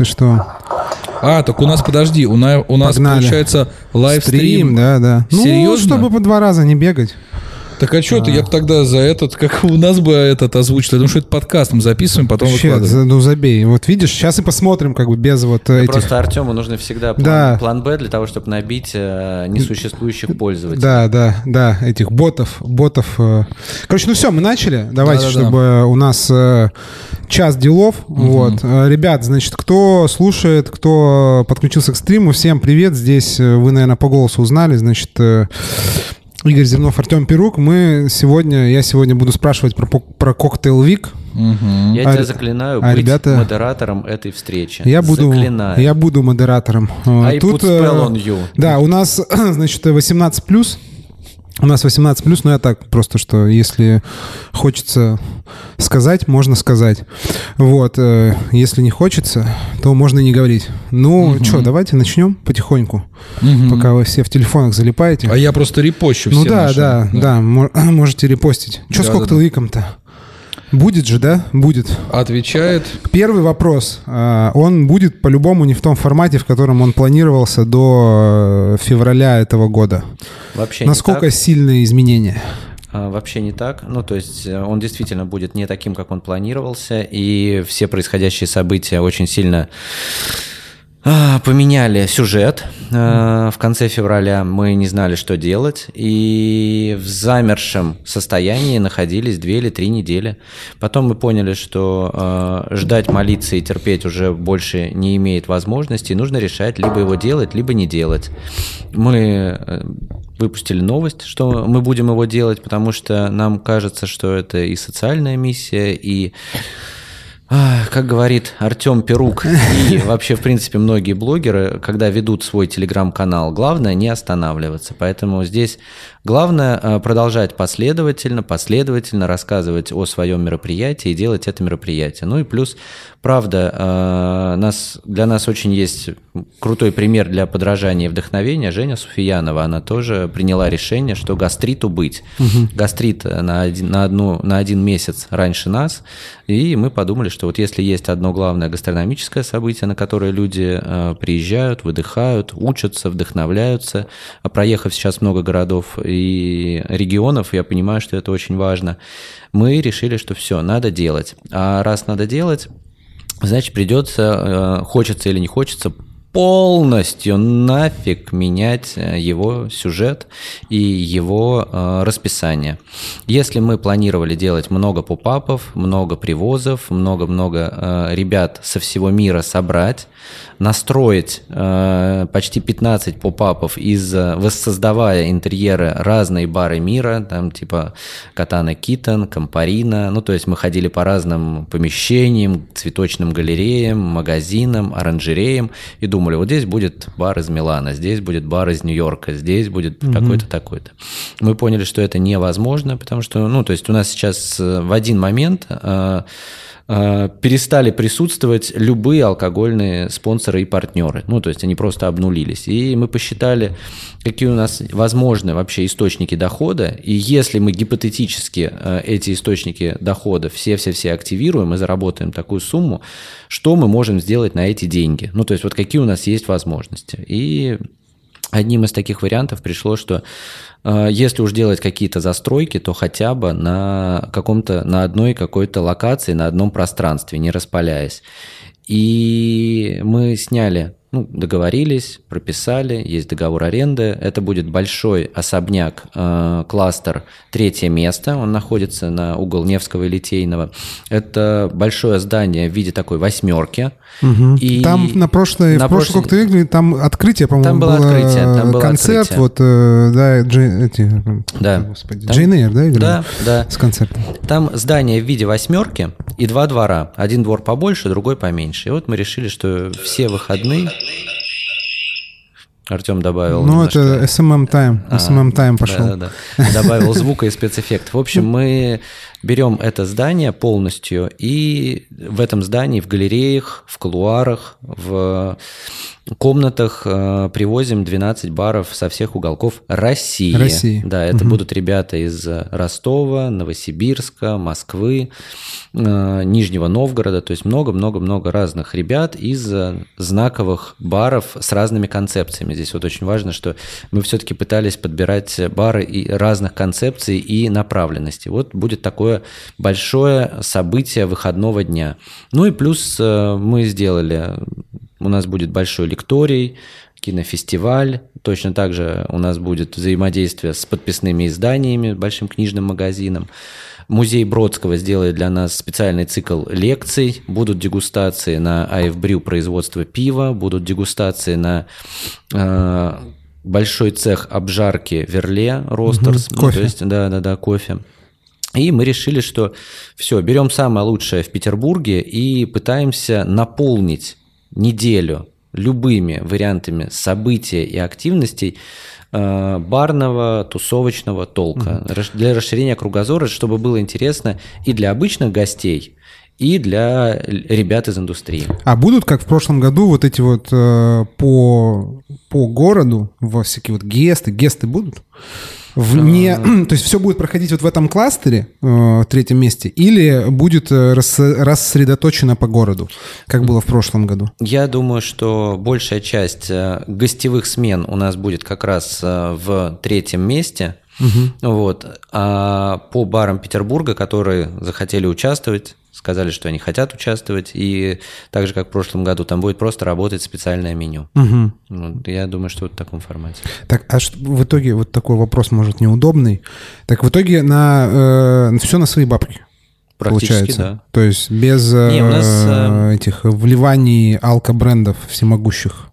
если что. А, так у нас, подожди, у, на, у нас Погнали. получается лайвстрим. Стрим, да, да. Ну, Серьезно? чтобы по два раза не бегать. Так а что ты, я бы тогда за этот, как у нас бы этот озвучил, я думаю, что это подкаст мы записываем, потом Вообще, выкладываем. ну забей. Вот видишь, сейчас и посмотрим, как бы без вот этих. Просто Артему нужно всегда план, Да. план Б для того, чтобы набить э, несуществующих пользователей. Да, да, да, этих ботов, ботов. э. Короче, ну все, мы начали. Давайте, Да-да-да. чтобы у нас э, час делов. Вот, Э, ребят, значит, кто слушает, кто подключился к стриму, всем привет. Здесь э, вы, наверное, по голосу узнали, значит. э, Игорь Зернов, Артем Перук. Мы сегодня, я сегодня буду спрашивать про, про коктейл Вик. Мгм. Я А тебя заклинаю а быть ребята- модератором этой встречи. Я буду, Заклинаю. я буду модератором. Э, I put э, spell on you. Да, у нас, значит, 18 плюс. У нас 18 плюс, но я так просто, что если хочется сказать, можно сказать. Вот, э, если не хочется, то можно и не говорить. Ну, что, давайте начнем потихоньку, пока вы все в телефонах залипаете. А я просто репощу ну да, наши. да, да, мо- можете репостить. Что с Да, да, коктейликом-то? Будет же, да? Будет. Отвечает. Первый вопрос. А, Он будет по-любому не в том формате, в котором он планировался до э, февраля этого года. Вообще не Насколько сильные изменения? А, Вообще не так. Ну, то есть э, он действительно будет не таким, как он планировался, и все происходящие события очень сильно поменяли сюжет. А, В конце февраля мы не знали, что делать, и в замершем состоянии находились две или три недели. Потом мы поняли, что а, ждать, молиться и терпеть уже больше не имеет возможности, и нужно решать, либо его делать, либо не делать. Мы э, выпустили новость, что мы будем его делать, потому что нам кажется, что это и социальная миссия, и а, как говорит Артем Перук и вообще, в принципе, многие блогеры, когда ведут свой телеграм-канал, главное не останавливаться. Поэтому здесь главное а, продолжать последовательно, последовательно рассказывать о своем мероприятии и делать это мероприятие. Ну и плюс, правда, а, нас, для нас очень есть крутой пример для подражания и вдохновения. Женя Суфиянова, она тоже приняла решение, что гастриту быть. Гастрит на один, на, одну, на один месяц раньше нас. И мы подумали, что вот если есть одно главное гастрономическое событие, на которое люди э, приезжают, выдыхают, учатся, вдохновляются, а проехав сейчас много городов и регионов, я понимаю, что это очень важно, мы решили, что все, надо делать. А раз надо делать, значит, придется, э, хочется или не хочется, полностью нафиг менять э, его сюжет и его э, расписание. Если мы планировали делать много попапов, много привозов, много-много э, ребят со всего мира собрать, настроить э, почти 15 попапов из э, воссоздавая интерьеры разные бары мира, там типа Катана Китон, Кампарина, ну то есть мы ходили по разным помещениям, цветочным галереям, магазинам, оранжереям и думали, вот здесь будет бар из Милана, здесь будет бар из Нью-Йорка, здесь будет такой-то, такой-то. Мы поняли, что это невозможно, потому что, ну то есть у нас сейчас э, в один момент э, перестали присутствовать любые алкогольные спонсоры и партнеры. Ну, то есть они просто обнулились. И мы посчитали, какие у нас возможны вообще источники дохода. И если мы гипотетически э, эти источники дохода все-все-все активируем и заработаем такую сумму, что мы можем сделать на эти деньги? Ну, то есть вот какие у нас есть возможности. И Одним из таких вариантов пришло, что э, если уж делать какие-то застройки, то хотя бы на каком-то, на одной какой-то локации, на одном пространстве, не распаляясь. И мы сняли, ну, договорились, прописали, есть договор аренды. Это будет большой особняк, э, кластер, третье место. Он находится на угол Невского и Литейного. Это большое здание в виде такой восьмерки. И Там на прошлой, на в прошлый прошлой- коктейль, там открытие, по-моему, Там было открытие, там было концерт, открытие. вот, э, да, Джей- эти, Да. господи, Там- Джейн Эйр, да, играли? Да, да. С концертом. Там здание в виде восьмерки и два двора. Один двор побольше, другой поменьше. И вот мы решили, что все выходные... Артем добавил Ну, немножко- это SMM Time, А, SMM Time пошел. Да, да, да. Добавил звука и спецэффектов. В общем, мы берем это здание полностью, и в этом здании, в галереях, в кулуарах, в комнатах э, привозим 12 баров со всех уголков России. России. Да, это угу. будут ребята из Ростова, Новосибирска, Москвы, э, Нижнего Новгорода, то есть много-много-много разных ребят из знаковых баров с разными концепциями. Здесь вот очень важно, что мы все-таки пытались подбирать бары и разных концепций и направленностей. Вот будет такое большое событие выходного дня. Ну и плюс э, мы сделали у нас будет большой лекторий, кинофестиваль. Точно так же у нас будет взаимодействие с подписными изданиями, большим книжным магазином. Музей Бродского сделает для нас специальный цикл лекций. Будут дегустации на АФБрю производства пива, будут дегустации на э, большой цех обжарки Верле Ростерс. Угу, кофе. То есть, да, да, да, кофе. И мы решили, что все, берем самое лучшее в Петербурге и пытаемся наполнить неделю любыми вариантами событий и активностей э, барного, тусовочного толка mm-hmm. для расширения кругозора, чтобы было интересно и для обычных гостей, и для ребят из индустрии. А будут, как в прошлом году, вот эти вот э, по, по городу, во всякие вот гесты, гесты будут? Вне, то есть все будет проходить вот в этом кластере, э, в третьем месте, или будет э, рас, рассредоточено по городу, как было в прошлом году? Я думаю, что большая часть э, гостевых смен у нас будет как раз в третьем месте. Угу. Вот. А по барам Петербурга, которые захотели участвовать, сказали, что они хотят участвовать, и так же, как в прошлом году, там будет просто работать специальное меню. Угу. Вот, я думаю, что вот в таком формате. Так, а что, в итоге вот такой вопрос, может, неудобный. Так в итоге на э, все на свои бабки. Получается. да. То есть без Не, у нас, э, этих вливаний алко-брендов всемогущих.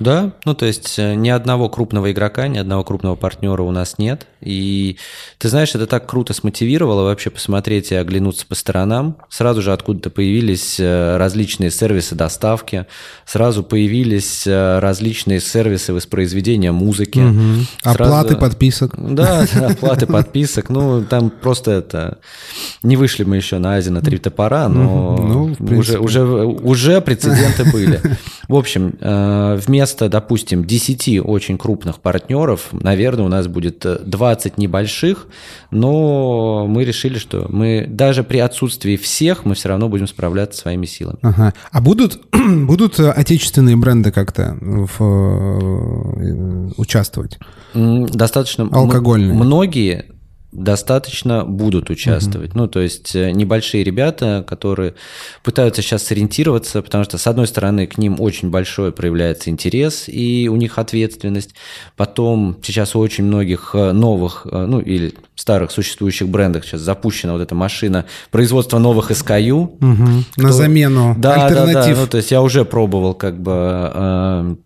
Да, ну то есть э, ни одного крупного игрока, ни одного крупного партнера у нас нет. И ты знаешь, это так круто смотивировало вообще посмотреть и оглянуться по сторонам. Сразу же откуда-то появились э, различные сервисы доставки, сразу появились э, различные сервисы воспроизведения музыки. Угу. Сразу... Оплаты подписок. Да, оплаты подписок. Ну, там просто это... Не вышли мы еще на Азия на три топора, но ну, уже, уже, уже прецеденты были. В общем, вместо вместо, допустим, 10 очень крупных партнеров, наверное, у нас будет 20 э, небольших, но мы решили, что мы даже при отсутствии всех мы все равно будем справляться своими силами. Ага. А будут, будут э, отечественные бренды как-то в, э, участвовать? Достаточно. Алкогольные. Многие достаточно будут участвовать. Угу. Ну, то есть э, небольшие ребята, которые пытаются сейчас сориентироваться, потому что, с одной стороны, к ним очень большой проявляется интерес, и у них ответственность. Потом сейчас у очень многих э, новых, э, ну, или старых существующих брендах сейчас запущена вот эта машина производства новых SKU. Угу. Кто... На замену да, альтернатив. Да, да. Ну, то есть я уже пробовал как бы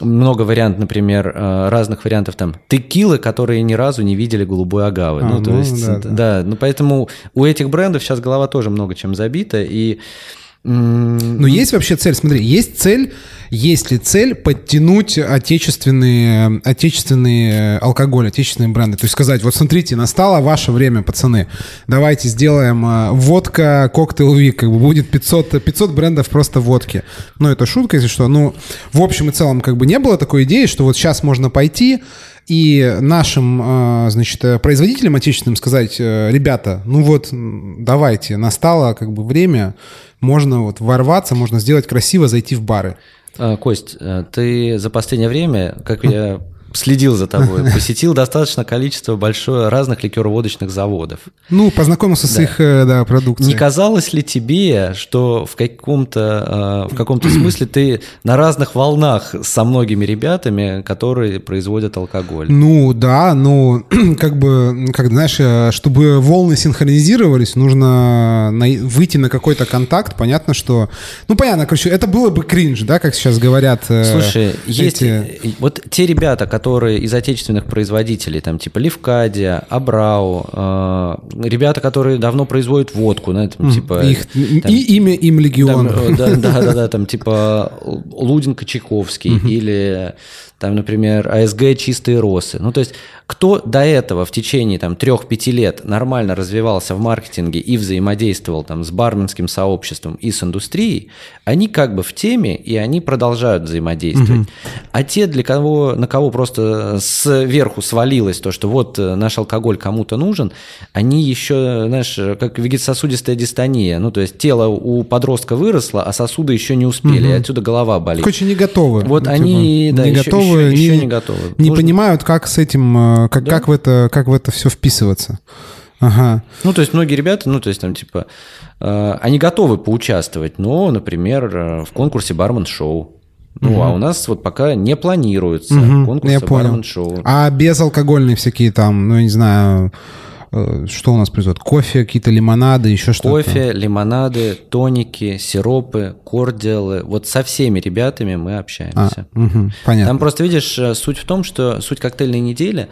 много вариантов, например, э, разных вариантов там текилы, которые ни разу не видели голубой агавы. А, ну, то ну, есть, да, да. да, ну поэтому у этих брендов сейчас голова тоже много чем забита, и но есть вообще цель, смотри, есть цель, есть ли цель подтянуть отечественные, отечественные алкоголь, отечественные бренды? То есть сказать, вот смотрите, настало ваше время, пацаны, давайте сделаем э, водка, коктейл вик, как бы будет 500, 500 брендов просто водки. Ну, это шутка, если что. Ну, в общем и целом, как бы не было такой идеи, что вот сейчас можно пойти, и нашим, э, значит, производителям отечественным сказать, э, ребята, ну вот, давайте, настало как бы время можно вот ворваться, можно сделать красиво, зайти в бары. А, Кость, э, ты за последнее время, как я следил за тобой, посетил достаточно количество большое разных ликероводочных заводов. Ну, познакомился с их э, да, продукцией. Не казалось ли тебе, что в каком-то э, в каком-то смысле ты на разных волнах со многими ребятами, которые производят алкоголь? Ну, да, ну, как бы, как знаешь, э, чтобы волны синхронизировались, нужно выйти на какой-то контакт. Понятно, что... Ну, понятно, короче, это было бы кринж, да, как сейчас говорят. Слушай, эти... есть... Вот те ребята, которые которые из отечественных производителей, там типа Левкадия, Абрау, э, ребята, которые давно производят водку, да, там, типа... Их, там, и имя им легион. Там, э, да, да, да, да, там типа Лудин Кочаковский или там, например, АСГ «Чистые росы». Ну, то есть кто до этого в течение там, 3-5 лет нормально развивался в маркетинге и взаимодействовал там, с барменским сообществом и с индустрией, они как бы в теме, и они продолжают взаимодействовать. Угу. А те, для кого, на кого просто сверху свалилось то, что вот э, наш алкоголь кому-то нужен, они еще, знаешь, как вегетососудистая дистония. Ну, то есть тело у подростка выросло, а сосуды еще не успели, угу. и отсюда голова болит. Короче, не готовы. Вот ну, они, типа, да, не еще, готовы, еще, не, еще не готовы. Не Нужно... понимают, как с этим Э, как, да? как, в это, как в это все вписываться. Ага. Ну, то есть многие ребята, ну, то есть там типа, э, они готовы поучаствовать, но, например, э, в конкурсе бармен-шоу. Ну, угу. а у нас вот пока не планируется угу, конкурс бармен-шоу. А безалкогольные всякие там, ну, я не знаю, что у нас произойдет? Кофе, какие-то лимонады, еще что-то? Кофе, лимонады, тоники, сиропы, кордиалы. Вот со всеми ребятами мы общаемся. А, угу, понятно. Там просто, видишь, э, суть в том, что суть коктейльной недели,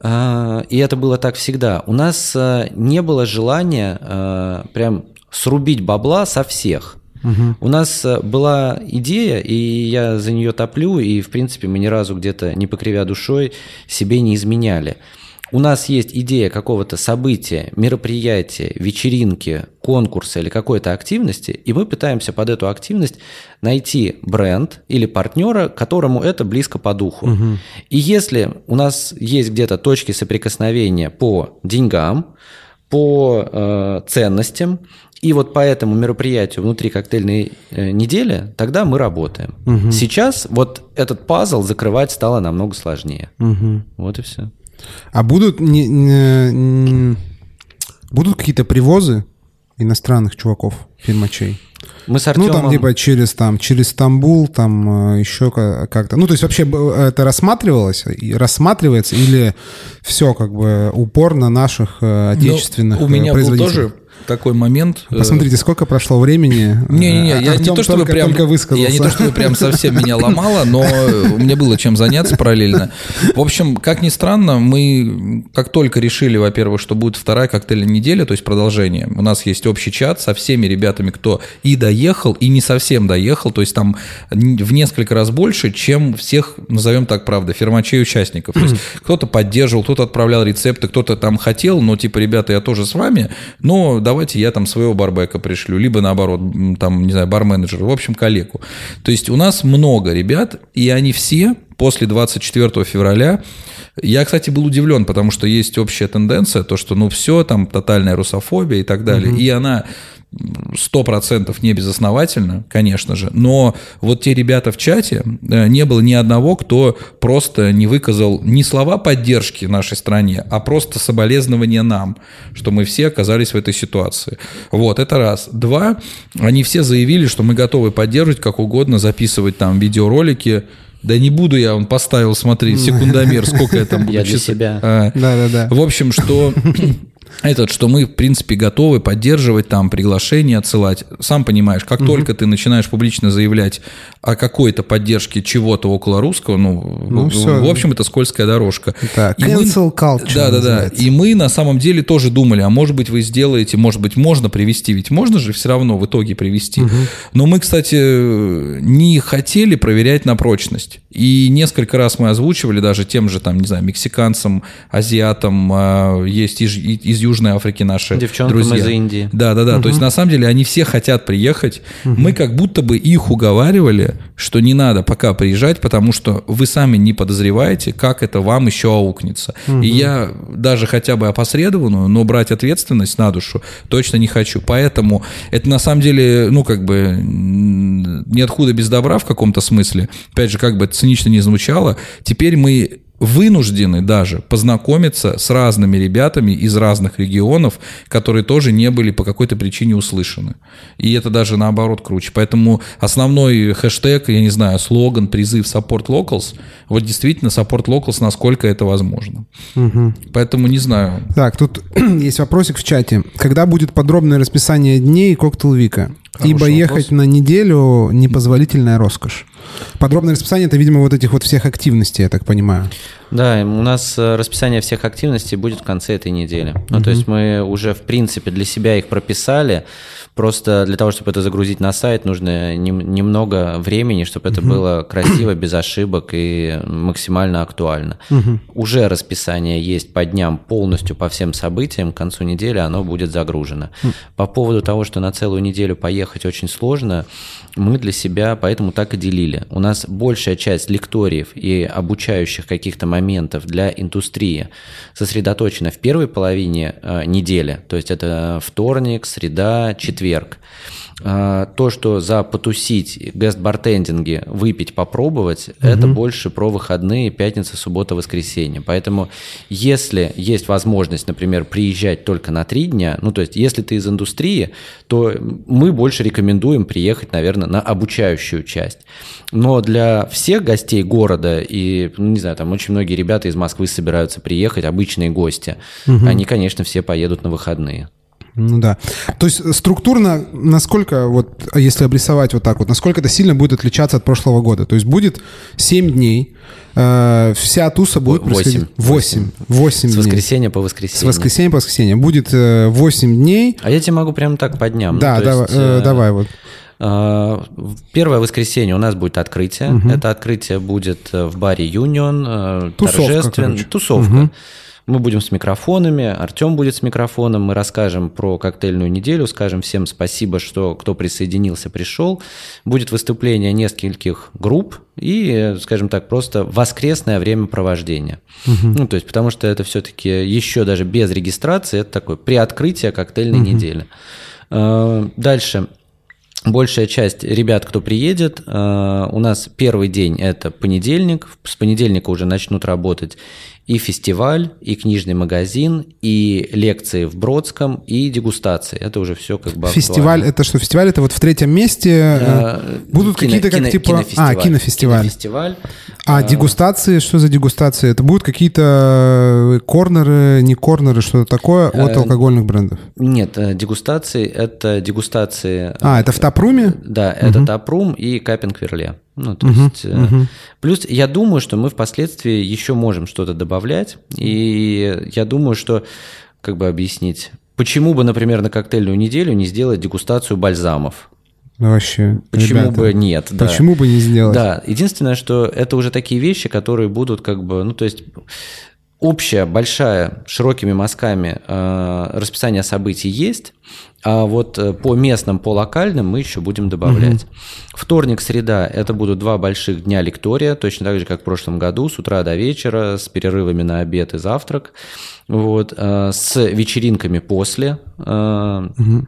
э, и это было так всегда, у нас не было желания прям срубить бабла со всех. Угу. У нас была идея, и я за нее топлю, и, в принципе, мы ни разу где-то, не покривя душой, себе не изменяли – у нас есть идея какого-то события, мероприятия, вечеринки, конкурса или какой-то активности, и мы пытаемся под эту активность найти бренд или партнера, которому это близко по духу. Угу. И если у нас есть где-то точки соприкосновения по деньгам, по э, ценностям, и вот по этому мероприятию внутри коктейльной э, недели, тогда мы работаем. Угу. Сейчас вот этот пазл закрывать стало намного сложнее. Угу. Вот и все. А будут, не, не, будут какие-то привозы иностранных чуваков, фирмачей? Мы с Артемом... Ну, там, либо через, там, через Стамбул, там, э, еще как-то. Ну, то есть вообще это рассматривалось, рассматривается или все как бы упор на наших э, ну, отечественных ну, У меня был тоже такой момент. Э, Посмотрите, сколько прошло времени. Не-не-не, я не то чтобы прям... Только Я не то чтобы прям совсем меня ломало, но меня было чем заняться параллельно. В общем, как ни странно, мы как только решили, во-первых, что будет вторая коктейльная неделя, то есть продолжение, у нас есть общий чат со всеми ребятами, кто и доехал, и не совсем доехал, то есть там в несколько раз больше, чем всех, назовем так, правда, фермачей участников. То есть кто-то поддерживал, кто-то отправлял рецепты, кто-то там хотел, но типа, ребята, я тоже с вами, но давайте я там своего барбека пришлю, либо наоборот, там, не знаю, барменеджера, в общем, коллегу. То есть у нас много ребят, и они все после 24 февраля я, кстати, был удивлен, потому что есть общая тенденция, то, что, ну, все, там, тотальная русофобия и так далее. Угу. И она процентов не безосновательно, конечно же, но вот те ребята в чате, э, не было ни одного, кто просто не выказал ни слова поддержки нашей стране, а просто соболезнования нам, что мы все оказались в этой ситуации. Вот, это раз. Два, они все заявили, что мы готовы поддерживать как угодно, записывать там видеоролики, да не буду я, он поставил, смотри, секундомер, сколько я там буду Я для себя. Да-да-да. В общем, что этот, что мы, в принципе, готовы поддерживать там, приглашения отсылать. Сам понимаешь, как угу. только ты начинаешь публично заявлять о какой-то поддержке чего-то около русского, ну, ну в, все. в общем, это скользкая дорожка. Да, и cancel мы, culture Да, да, да. И мы на самом деле тоже думали, а может быть вы сделаете, может быть можно привести, ведь можно же все равно в итоге привести. Угу. Но мы, кстати, не хотели проверять на прочность. И несколько раз мы озвучивали даже тем же, там, не знаю, мексиканцам, азиатам, а, есть из, из Южной Африки наши Девчонкам друзья. из Индии. Да, да, да. Угу. То есть на самом деле они все хотят приехать. Угу. Мы как будто бы их уговаривали, что не надо пока приезжать, потому что вы сами не подозреваете, как это вам еще аукнется. Угу. И я даже хотя бы опосредованную, но брать ответственность на душу точно не хочу. Поэтому это на самом деле, ну как бы ниоткуда без добра в каком-то смысле. Опять же, как бы это цинично не звучало, теперь мы вынуждены даже познакомиться с разными ребятами из разных регионов, которые тоже не были по какой-то причине услышаны. И это даже наоборот круче. Поэтому основной хэштег, я не знаю, слоган, призыв Support Locals, вот действительно Support Locals, насколько это возможно. Угу. Поэтому не знаю. Так, тут есть вопросик в чате. Когда будет подробное расписание дней Коктейл Вика? Ибо ехать на неделю непозволительная роскошь. Подробное расписание это, видимо, вот этих вот всех активностей, я так понимаю. Да, у нас э, расписание всех активностей будет в конце этой недели. Ну, то есть мы уже, в принципе, для себя их прописали. Просто для того, чтобы это загрузить на сайт, нужно немного времени, чтобы это было красиво, без ошибок и максимально актуально. Уже расписание есть по дням полностью по всем событиям. К концу недели оно будет загружено. По поводу того, что на целую неделю поехать очень сложно, мы для себя поэтому так и делили. У нас большая часть лекториев и обучающих каких-то моментов для индустрии сосредоточена в первой половине э, недели, то есть это вторник, среда, четверг. А, то, что за потусить, гест-бартендинги, выпить, попробовать, угу. это больше про выходные, пятница, суббота, воскресенье. Поэтому если есть возможность, например, приезжать только на три дня, ну, то есть если ты из индустрии, то мы больше рекомендуем приехать, наверное, на обучающую часть. Но для всех гостей города, и, ну, не знаю, там очень многие ребята из Москвы собираются приехать, обычные гости, угу. они, конечно, все поедут на выходные. Ну да. То есть структурно, насколько, вот если обрисовать вот так вот, насколько это сильно будет отличаться от прошлого года? То есть будет 7 дней, э, вся туса будет 8. происходить... 8. 8 С воскресенья по воскресенье. С воскресенья по воскресенье. Будет э, 8 дней. А я тебе могу прямо так по дням. Да, ну, давай, есть, э, давай вот. Э, первое воскресенье у нас будет открытие. Угу. Это открытие будет э, в баре Юнион. Э, Тусовка, торжественно. Короче. Тусовка. Угу. Мы будем с микрофонами, Артем будет с микрофоном, мы расскажем про коктейльную неделю, скажем всем спасибо, что кто присоединился, пришел. Будет выступление нескольких групп и, скажем так, просто воскресное времяпровождение. Угу. Ну, то есть, потому что это все-таки еще даже без регистрации, это такое приоткрытие коктейльной угу. недели. А, дальше. Большая часть ребят, кто приедет, а, у нас первый день это понедельник, с понедельника уже начнут работать и фестиваль, и книжный магазин, и лекции в Бродском, и дегустации. Это уже все как бы Фестиваль, актуально. это что, фестиваль? Это вот в третьем месте а, будут кино, какие-то как кино, типа... Кинофестиваль. А, кинофестиваль. кинофестиваль. А, а дегустации, что за дегустации? Это будут какие-то корнеры, не корнеры, что-то такое от а, алкогольных брендов? Нет, дегустации — это дегустации... А, это в Тапруме? Да, это угу. Тапрум и Капинг Верле. Ну, то uh есть, uh плюс я думаю, что мы впоследствии еще можем что-то добавлять, и я думаю, что, как бы объяснить, почему бы, например, на коктейльную неделю не сделать дегустацию бальзамов? Вообще. Почему ребята, бы нет? Почему да. бы не сделать? Да, единственное, что это уже такие вещи, которые будут как бы, ну, то есть общая, большая, широкими мазками э, расписание событий есть, а вот э, по местным, по локальным мы еще будем добавлять. Угу. Вторник, среда – это будут два больших дня лектория, точно так же, как в прошлом году, с утра до вечера, с перерывами на обед и завтрак, вот, э, с вечеринками после. Угу.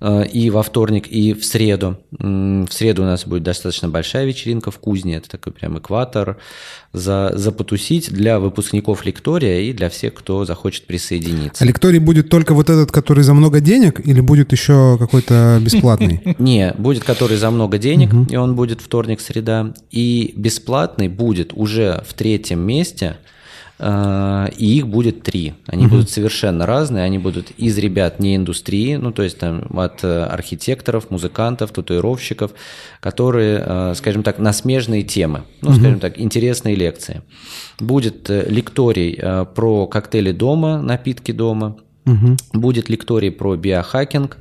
Э, и во вторник, и в среду. В среду у нас будет достаточно большая вечеринка в Кузне, это такой прям экватор, за, за потусить для выпускников лектория и для всех, кто захочет присоединиться. А лекторий будет только вот этот, который за много денег, или будет еще какой-то бесплатный? Не, будет который за много денег, и он будет вторник, среда. И бесплатный будет уже в третьем месте – и их будет три. Они угу. будут совершенно разные, они будут из ребят не индустрии, ну то есть там от э, архитекторов, музыкантов, татуировщиков, которые, э, скажем так, на смежные темы, ну угу. скажем так, интересные лекции. Будет лекторий про коктейли дома, напитки дома, угу. будет лекторий про биохакинг,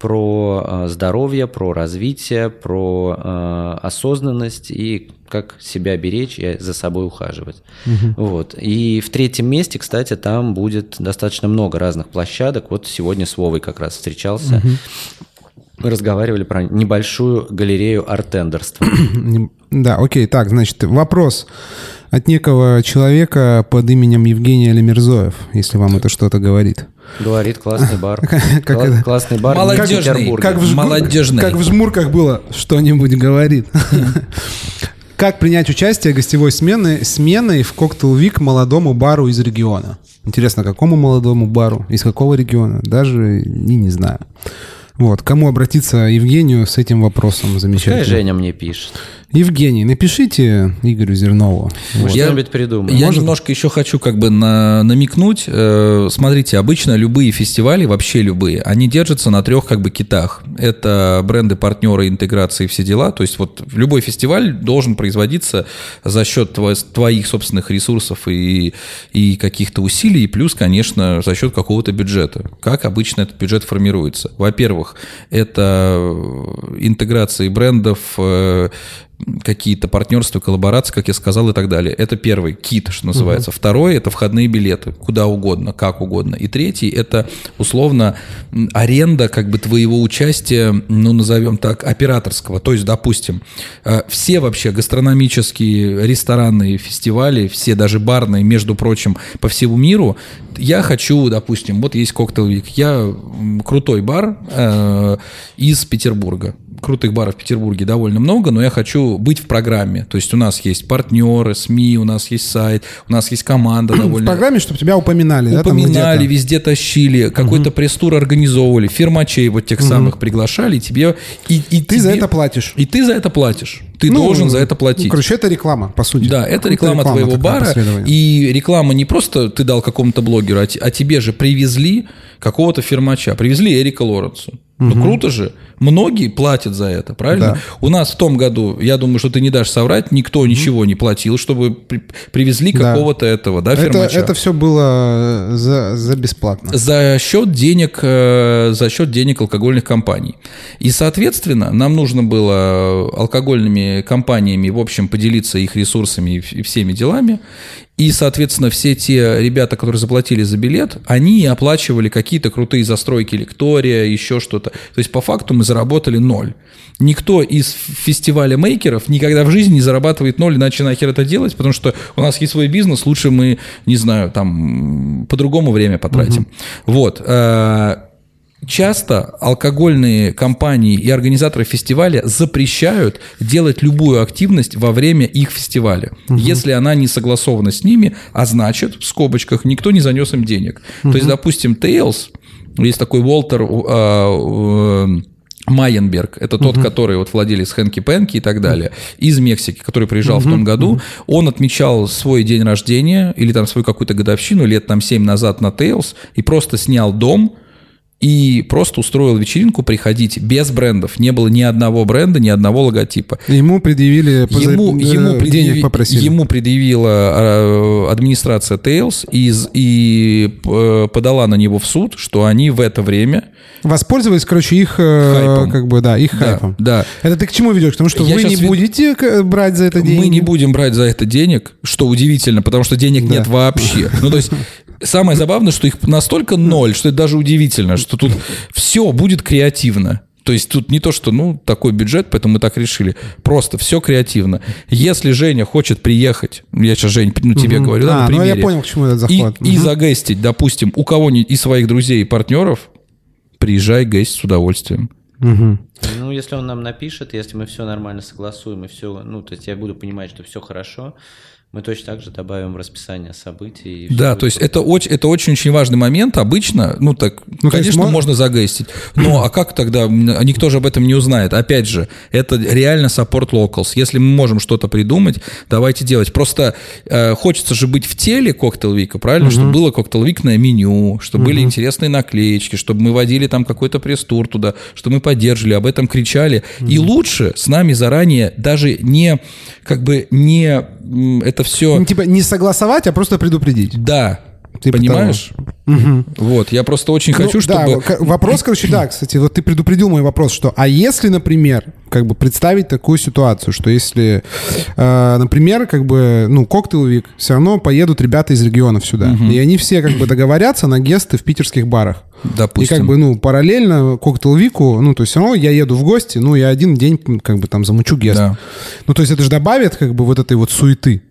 про э, здоровье, про развитие, про э, осознанность и как себя беречь и за собой ухаживать. Угу. Вот. И в третьем месте, кстати, там будет достаточно много разных площадок. Вот сегодня с Вовой как раз встречался. Угу. Мы разговаривали про небольшую галерею артендерства. Да, окей, так, значит, вопрос от некого человека под именем Евгений Алимирзоев, если вам это что-то говорит. Говорит, классный бар. Как классный бар Молодежный. Как в, Молодежный. Как в жмурках было, что-нибудь говорит. Как принять участие гостевой смены, сменой в коктейл Вик молодому бару из региона? Интересно, какому молодому бару? Из какого региона? Даже и не знаю. Вот, кому обратиться Евгению с этим вопросом замечательно. Пускай Женя мне пишет. Евгений, напишите Игорю Зернову. Вот. Я, что-нибудь придумаю. Я Может? немножко еще хочу как бы на, намекнуть. Э, смотрите, обычно любые фестивали, вообще любые, они держатся на трех как бы китах. Это бренды, партнеры, интеграции, все дела. То есть вот любой фестиваль должен производиться за счет твоих собственных ресурсов и, и каких-то усилий, плюс, конечно, за счет какого-то бюджета. Как обычно этот бюджет формируется? Во-первых, во-первых, это интеграции брендов, какие-то партнерства, коллаборации, как я сказал, и так далее. Это первый кит, что называется. Угу. Второй это входные билеты, куда угодно, как угодно. И третий это условно аренда как бы твоего участия, ну назовем так, операторского. То есть, допустим, э, все вообще гастрономические ресторанные фестивали, все даже барные, между прочим, по всему миру, я хочу, допустим, вот есть коктейл Вик, я крутой бар э, из Петербурга крутых баров в Петербурге довольно много, но я хочу быть в программе. То есть у нас есть партнеры, СМИ, у нас есть сайт, у нас есть команда довольно... В программе, чтобы тебя упоминали, Упоминали, да, везде тащили, какой-то угу. пресс-тур организовывали, фирмачей вот тех угу. самых приглашали, и тебе... И, и ты тебе, за это платишь. И ты за это платишь. Ты ну, должен за это платить. Ну, короче, это реклама, по сути. Да, это реклама, реклама твоего бара. И реклама не просто ты дал какому-то блогеру, а, а тебе же привезли какого-то фирмача, привезли Эрика Ну, круто же. Многие платят за это, правильно? Да. У нас в том году, я думаю, что ты не дашь соврать, никто ничего не платил, чтобы при, привезли да. какого-то этого, да, фермача. Это, это все было за, за бесплатно. За счет денег, э, за счет денег алкогольных компаний. И, соответственно, нам нужно было алкогольными компаниями, в общем, поделиться их ресурсами и всеми делами. И, соответственно, все те ребята, которые заплатили за билет, они оплачивали какие-то крутые застройки, лектория, еще что-то. То есть, по факту мы заработали ноль. Никто из фестиваля мейкеров никогда в жизни не зарабатывает ноль, иначе нахер это делать, потому что у нас есть свой бизнес, лучше мы, не знаю, там, по-другому время потратим. Угу. Вот. Э, часто алкогольные компании и организаторы фестиваля запрещают делать любую активность во время их фестиваля, угу. если она не согласована с ними, а значит, в скобочках, никто не занес им денег. Угу. То есть, допустим, Tails, есть такой Уолтер... Э, э, Майенберг, это тот, uh который вот владелец Хэнки Пенки и так далее, из Мексики, который приезжал uh в том году, uh он отмечал свой день рождения или там свою какую-то годовщину лет там 7 назад на Tails и просто снял дом, и просто устроил вечеринку приходить без брендов. Не было ни одного бренда, ни одного логотипа. Ему предъявили, ему, поза... ему предъяви... денег попросили. Ему предъявила а, администрация Tails и, и э, подала на него в суд, что они в это время... Воспользовались, короче, их э, хайпом. как бы, да, их да, хайпом. Да. Это ты к чему ведешь? Потому что Я вы не вид... будете брать за это деньги? Мы не будем брать за это денег, что удивительно, потому что денег да. нет вообще. Ну, то есть Самое забавное, что их настолько ноль, что это даже удивительно, что тут все будет креативно. То есть тут не то, что, ну, такой бюджет, поэтому мы так решили. Просто все креативно. Если Женя хочет приехать, я сейчас, Жень, ну, тебе угу. говорю, да, а, на примере, ну, я понял, к чему этот захват. И, угу. и загестить, допустим, у кого-нибудь из своих друзей и партнеров, приезжай, гесть с удовольствием. Угу. Ну, если он нам напишет, если мы все нормально согласуем и все, ну, то есть я буду понимать, что все хорошо, мы точно так же добавим расписание событий. Да, то есть это очень, это очень-очень важный момент. Обычно, ну так, ну, конечно, можно, можно загестить. Но а как тогда? Никто же об этом не узнает. Опять же, это реально support locals. Если мы можем что-то придумать, давайте делать. Просто э, хочется же быть в теле коктейл Вика, правильно? Угу. Чтобы было коктейл Викное меню, чтобы угу. были интересные наклеечки, чтобы мы водили там какой-то пресс-тур туда, чтобы мы поддерживали, об этом кричали. Угу. И лучше с нами заранее даже не, как бы не это все... Ну, типа не согласовать, а просто предупредить. Да, Типа Понимаешь? Угу. Вот, я просто очень ну, хочу, чтобы... Да, вопрос, короче, да, кстати, вот ты предупредил мой вопрос, что, а если, например, как бы представить такую ситуацию, что если, э, например, как бы, ну, коктейловик, все равно поедут ребята из регионов сюда, угу. и они все как бы договорятся на гесты в питерских барах. Допустим. И как бы, ну, параллельно коктейл-вику, ну, то есть все равно я еду в гости, ну, я один день как бы там замучу гест. Да. Ну, то есть это же добавит как бы вот этой вот суеты.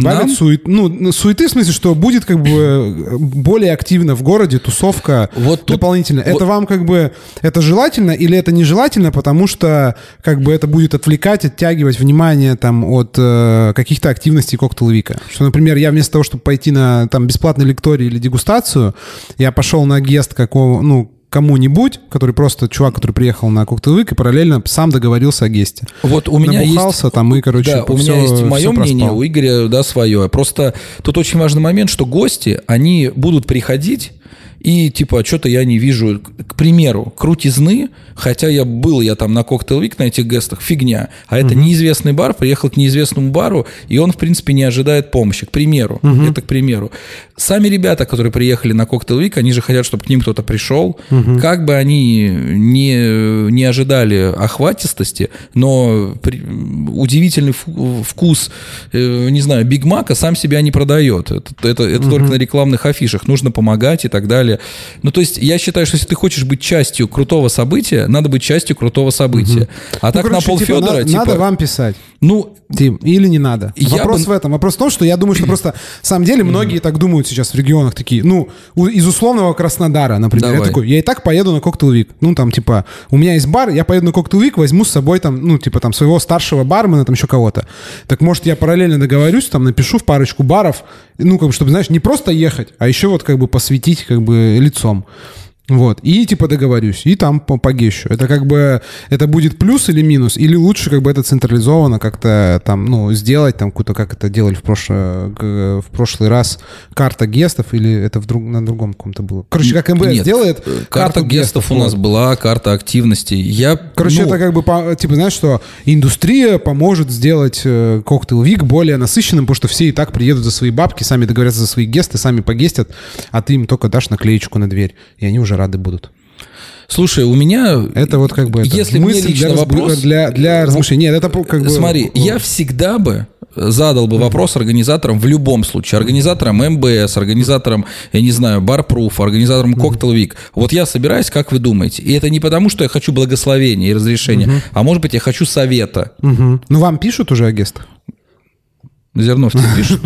Добавят сует, ну, ну, суеты в смысле, что будет как бы э, более активно в городе тусовка вот тут, дополнительно. Вот... Это вам как бы, это желательно или это нежелательно, потому что как бы это будет отвлекать, оттягивать внимание там от э, каких-то активностей Cocktail Week а. Что, например, я вместо того, чтобы пойти на там бесплатный лекторий или дегустацию, я пошел на guest какого, ну, кому-нибудь, который просто чувак, который приехал на коктейл и параллельно сам договорился о guest е. Вот у меня Набухался есть... там и, короче, да, у меня есть мое мнение, у Игоря, да, свое. Просто тут очень важный момент, что гости, они будут приходить и типа что-то я не вижу, к примеру, крутизны, хотя я был, я там на Cocktail Week на этих гестах, фигня. А это угу. неизвестный бар, приехал к неизвестному бару, и он, в принципе, не ожидает помощи, к примеру. Угу. Это к примеру. Сами ребята, которые приехали на Cocktail Week, они же хотят, чтобы к ним кто-то пришел. Угу. Как бы они не, не ожидали охватистости, но при, удивительный вкус, э, не знаю, Биг Мака сам себя не продает. Это, это, это угу. только на рекламных афишах. Нужно помогать и так далее. Ну, то есть, я считаю, что если ты хочешь быть частью крутого события, надо быть частью крутого события. Угу. А ну, так короче, на пол типа, Федора... На, типа, надо вам писать. Ну, Тим, или не надо? Я Вопрос бы... в этом. Вопрос в том, что я думаю, что просто... На самом деле, многие так думают сейчас в регионах такие. Ну, из условного Краснодара, например. Давай. Я такой, я и так поеду на Cocktail Week. Ну, там, типа, у меня есть бар, я поеду на Cocktail Week, возьму с собой там, ну, типа, там, своего старшего бармена, там, еще кого-то. Так, может, я параллельно договорюсь, там, напишу в парочку баров, ну, как бы, чтобы, знаешь, не просто ехать, а еще вот, как бы, посвятить, как бы, лицом. Вот, и типа договорюсь, и там погещу. Это как бы, это будет плюс или минус, или лучше как бы это централизованно как-то там, ну, сделать там какую-то, как это делали в, прошлый в прошлый раз, карта гестов, или это в друг, на другом каком-то было? Короче, как МВС Нет, делает э, карта гестов, гестов у нас была, карта активностей. Я, Короче, ну... это как бы, типа, знаешь, что индустрия поможет сделать э, Cocktail Week более насыщенным, потому что все и так приедут за свои бабки, сами договорятся за свои guest ы, сами по guest ят, а ты им только дашь наклеечку на дверь, и они уже тоже рады будут. Слушай, у меня... Это вот как бы... Это если мысль мне лично для, вопрос... Для, для размышления. Нет, это как бы... Смотри, я всегда бы задал бы вопрос организаторам в любом случае. Организаторам МБС, организаторам, я не знаю, Barproof, организаторам Cocktail Week. Вот я собираюсь, как вы думаете? И это не потому, что я хочу благословения и разрешения, угу. а может быть, я хочу совета. Угу. Ну, вам пишут уже о гестах? Зернов тебе пишут?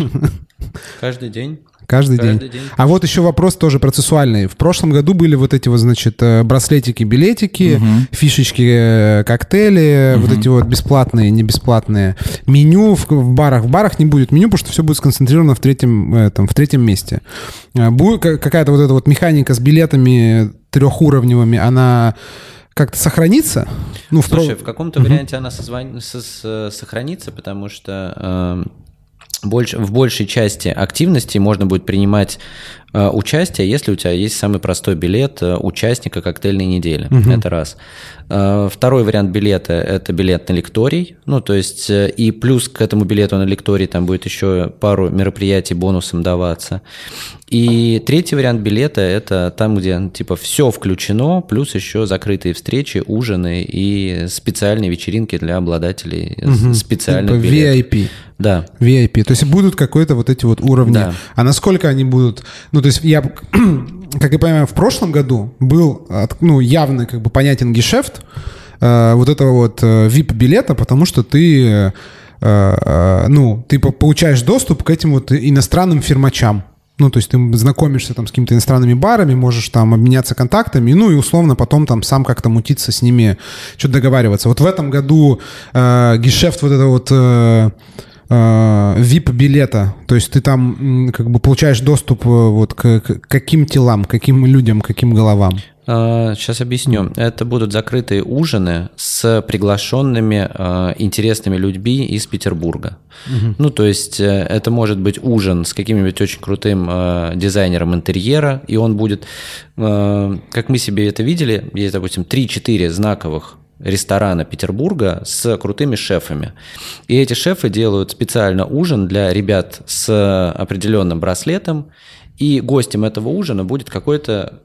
Каждый день. Каждый, Каждый день. день. А вот еще вопрос тоже процессуальный. В прошлом году были вот эти вот, значит, э, браслетики, билетики, угу. фишечки, э, коктейли, угу. вот эти вот бесплатные, не бесплатные. Меню в, в барах. В барах не будет меню, потому что все будет сконцентрировано в третьем, этом, в третьем месте. Э, будет какая-то вот эта вот механика с билетами трехуровневыми, она как-то сохранится? Ну, Слушай, в, в каком-то угу. варианте она созвон... сохранится, потому что больше, в большей части активностей можно будет принимать э, участие, если у тебя есть самый простой билет э, участника коктейльной недели. Угу. Это раз. Э, второй вариант билета – это билет на лекторий. Ну, то есть, э, и плюс к этому билету на лекторий там будет еще пару мероприятий бонусом даваться. И третий вариант билета – это там, где типа все включено, плюс еще закрытые встречи, ужины и специальные вечеринки для обладателей угу. специальных типа билетов. VIP. Да. VIP. То есть будут какой-то вот эти вот уровни. Да. А насколько они будут... Ну, то есть я, как я понимаю, в прошлом году был ну, явно как бы понятен гешефт э, вот этого вот VIP-билета, э, потому что ты... Э, э, ну, ты получаешь доступ к этим вот иностранным фирмачам. Ну, то есть ты знакомишься там с какими-то иностранными барами, можешь там обменяться контактами, ну и условно потом там сам как-то мутиться с ними, что-то договариваться. Вот в этом году э, гешефт вот это вот... Э, VIP-билета. То есть ты там как бы получаешь доступ э, вот к, к каким телам, каким людям, каким головам. Сейчас а, объясню. Это будут закрытые ужины с приглашенными э, интересными людьми из Петербурга. Угу. Ну, то есть э, это может быть ужин с каким-нибудь очень крутым э, дизайнером интерьера, и он будет, как мы себе это видели, есть, допустим, 3-4 знаковых ресторана Петербурга с крутыми шефами. И эти шефы делают специально ужин для ребят с определенным браслетом, и гостем этого ужина будет какой-то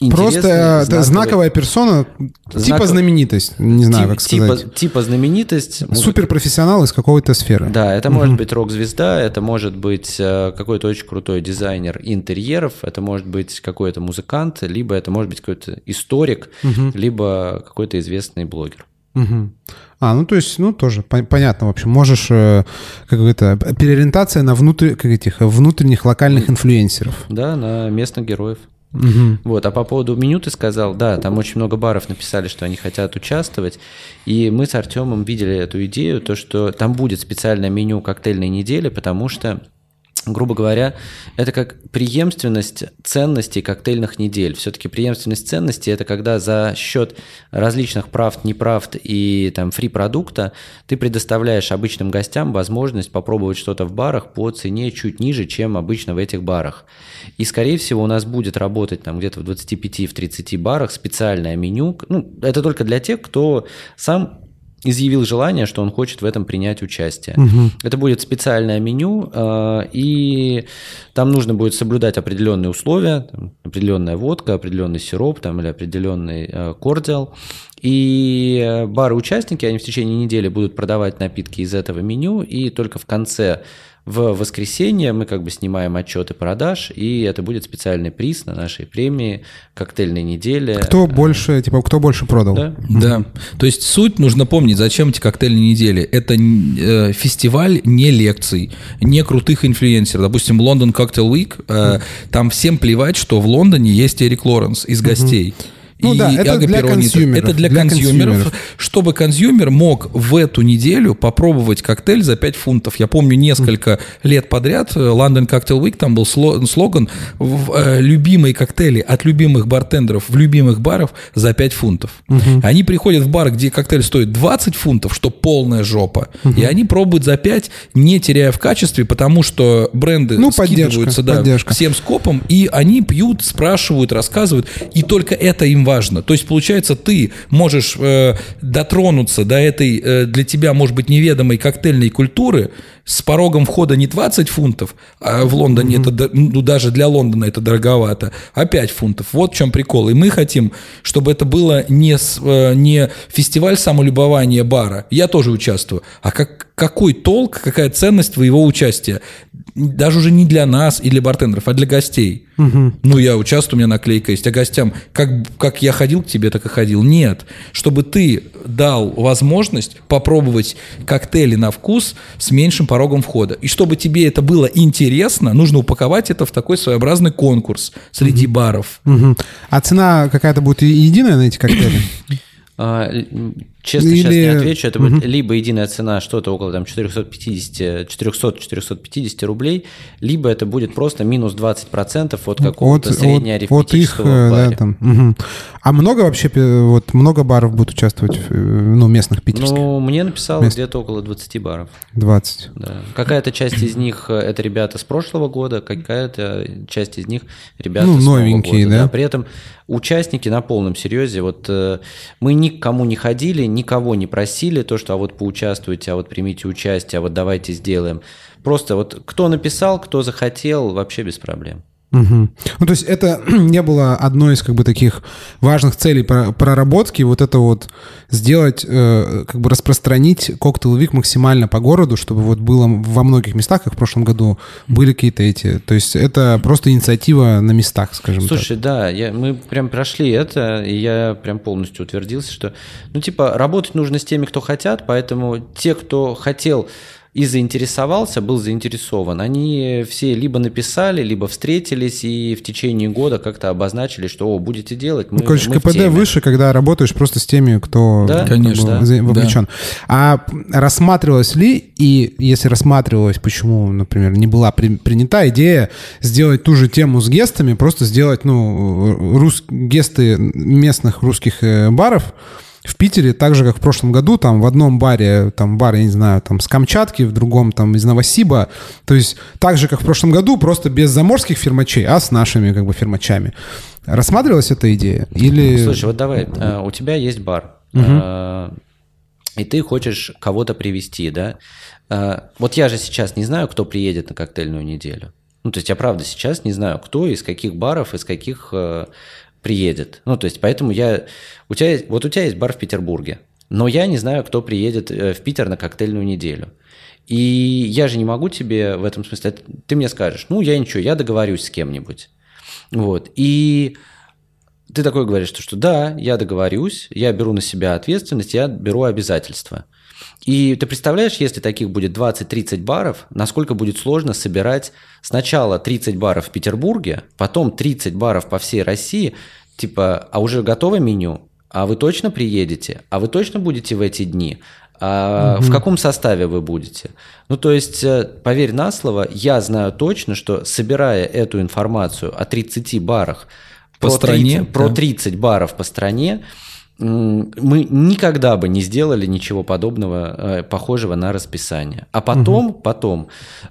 Просто знаковый, знаковая персона, знак... типа знаменитость, не знаю, Тип, как сказать. Типа, типа знаменитость. Музыка. Суперпрофессионал из какой-то сферы. Да, это может быть рок-звезда, это может быть э, какой-то очень крутой дизайнер интерьеров, это может быть какой-то музыкант, либо это может быть какой-то историк, угу. либо какой-то известный блогер. Угу. А, ну то есть, ну тоже понятно, в общем, можешь, э, как это, переориентация на внутрь, как этих, внутренних локальных инфлюенсеров. Да, на местных героев. Угу. Вот, а по поводу меню ты сказал, да, там очень много баров написали, что они хотят участвовать, и мы с Артемом видели эту идею, то, что там будет специальное меню коктейльной недели, потому что грубо говоря, это как преемственность ценностей коктейльных недель. Все-таки преемственность ценностей – это когда за счет различных правд, неправд и там фри-продукта ты предоставляешь обычным гостям возможность попробовать что-то в барах по цене чуть ниже, чем обычно в этих барах. И, скорее всего, у нас будет работать там где-то в 25-30 барах специальное меню. Ну, это только для тех, кто сам изъявил желание, что он хочет в этом принять участие. Угу. Это будет специальное меню, э, и там нужно будет соблюдать определенные условия, там, определенная водка, определенный сироп там, или определенный э, кордиал. И бары-участники, они в течение недели будут продавать напитки из этого меню, и только в конце в воскресенье мы как бы снимаем отчеты продаж, и это будет специальный приз на нашей премии коктейльной недели. Кто больше, типа, кто больше продал? Да. да. То есть суть нужно помнить, зачем эти коктейльные недели. Это э, фестиваль не лекций, не крутых инфлюенсеров. Допустим, Лондон Cocktail Week, э, там всем плевать, что в Лондоне есть Эрик Лоренс из гостей. Угу. Ну и да, это для consumer ов. Это для, для consumer ов, consumer ов, чтобы consumer мог в эту неделю попробовать коктейль за 5 фунтов. Я помню несколько mm. лет подряд, э, London Cocktail Week, там был слоган э, «Любимые коктейли от любимых бартендеров в любимых баров за 5 фунтов». Mm-hmm. Они приходят в бар, где коктейль стоит 20 фунтов, что полная жопа, mm-hmm. и они пробуют за 5, не теряя в качестве, потому что бренды ну, скидываются да, поддержка. всем скопом, и они пьют, спрашивают, рассказывают, и только это им важно. То есть, получается, ты можешь э, дотронуться до этой э, для тебя, может быть, неведомой коктейльной культуры с порогом входа не 20 фунтов, а в Лондоне mm-hmm. это, ну, даже для Лондона это дороговато, а 5 фунтов. Вот в чем прикол. И мы хотим, чтобы это было не, э, не фестиваль самолюбования бара. Я тоже участвую. А как, какой толк, какая ценность твоего участия? Даже уже не для нас или бартендеров, а для гостей. Угу. Ну, я участвую, у меня наклейка есть. А гостям, как, как я ходил к тебе, так и ходил. Нет. Чтобы ты дал возможность попробовать коктейли на вкус с меньшим порогом входа. И чтобы тебе это было интересно, нужно упаковать это в такой своеобразный конкурс среди угу. баров. Угу. А цена какая-то будет единая на эти коктейли? Честно Или... сейчас не отвечу. Это угу. будет либо единая цена что-то около там 450, 400-450 рублей, либо это будет просто минус 20% от какого-то от, среднеарифметического от, от их, Да, там. Угу. А много вообще, вот много баров будут участвовать, ну, местных питерских? Ну, мне написал Мест... где-то около 20 баров. 20. Да. Какая-то часть из них э, это ребята с прошлого года, какая-то часть из них ребята ну, с новенькие, года. Да? да. При этом участники на полном серьезе, вот э, мы никому не ходили, никого не просили, то, что а вот поучаствуйте, а вот примите участие, а вот давайте сделаем. Просто вот кто написал, кто захотел, вообще без проблем. Угу. Ну, то есть это не было одной из как бы таких важных целей проработки, вот это вот сделать, э, как бы распространить коктейл Вик максимально по городу, чтобы вот было во многих местах, как в прошлом году, были какие-то эти, то есть это просто инициатива на местах, скажем Слушай, так. да, я, мы прям прошли это, и я прям полностью утвердился, что, ну, типа, работать нужно с теми, кто хотят, поэтому те, кто хотел и заинтересовался, был заинтересован, они все либо написали, либо встретились и в течение года как-то обозначили, что О, будете делать. Мы, ну, короче, мы КПД выше, когда работаешь просто с теми, кто да? Конечно, вовлечен. Да. А рассматривалось ли, и если рассматривалось, почему, например, не была при, принята идея сделать ту же тему с гестами, просто сделать, ну, рус, гесты местных русских э, баров, в Питере, так же, как в прошлом году, там в одном баре, там бар, я не знаю, там с Камчатки, в другом там из Новосиба, то есть так же, как в прошлом году, просто без заморских фирмачей, а с нашими как бы фирмачами. Рассматривалась эта идея? Или... Слушай, вот давай, э, у тебя есть бар, угу. и ты хочешь кого-то привести, да? Э, вот я же сейчас не знаю, кто приедет на коктейльную неделю. Ну, то есть я правда сейчас не знаю, кто, из каких баров, из каких приедет. Ну, то есть, поэтому я... У тебя, вот у тебя есть бар в Петербурге, но я не знаю, кто приедет э, в Питер на коктейльную неделю. И я же не могу тебе в этом смысле... Ты мне скажешь, ну, я ничего, я договорюсь с кем-нибудь. Вот. И ты такой говоришь, что, что да, я договорюсь, я беру на себя ответственность, я беру обязательства. И ты представляешь, если таких будет 20-30 баров, насколько будет сложно собирать сначала 30 баров в Петербурге, потом 30 баров по всей России, типа, а уже готовое меню, а вы точно приедете, а вы точно будете в эти дни, А угу. в каком составе вы будете? Ну, то есть, э, поверь на слово, я знаю точно, что собирая эту информацию о 30 барах по про стране, 30, да. про 30 баров по стране, мы никогда бы не сделали ничего подобного, э, похожего на расписание. А потом, угу. потом,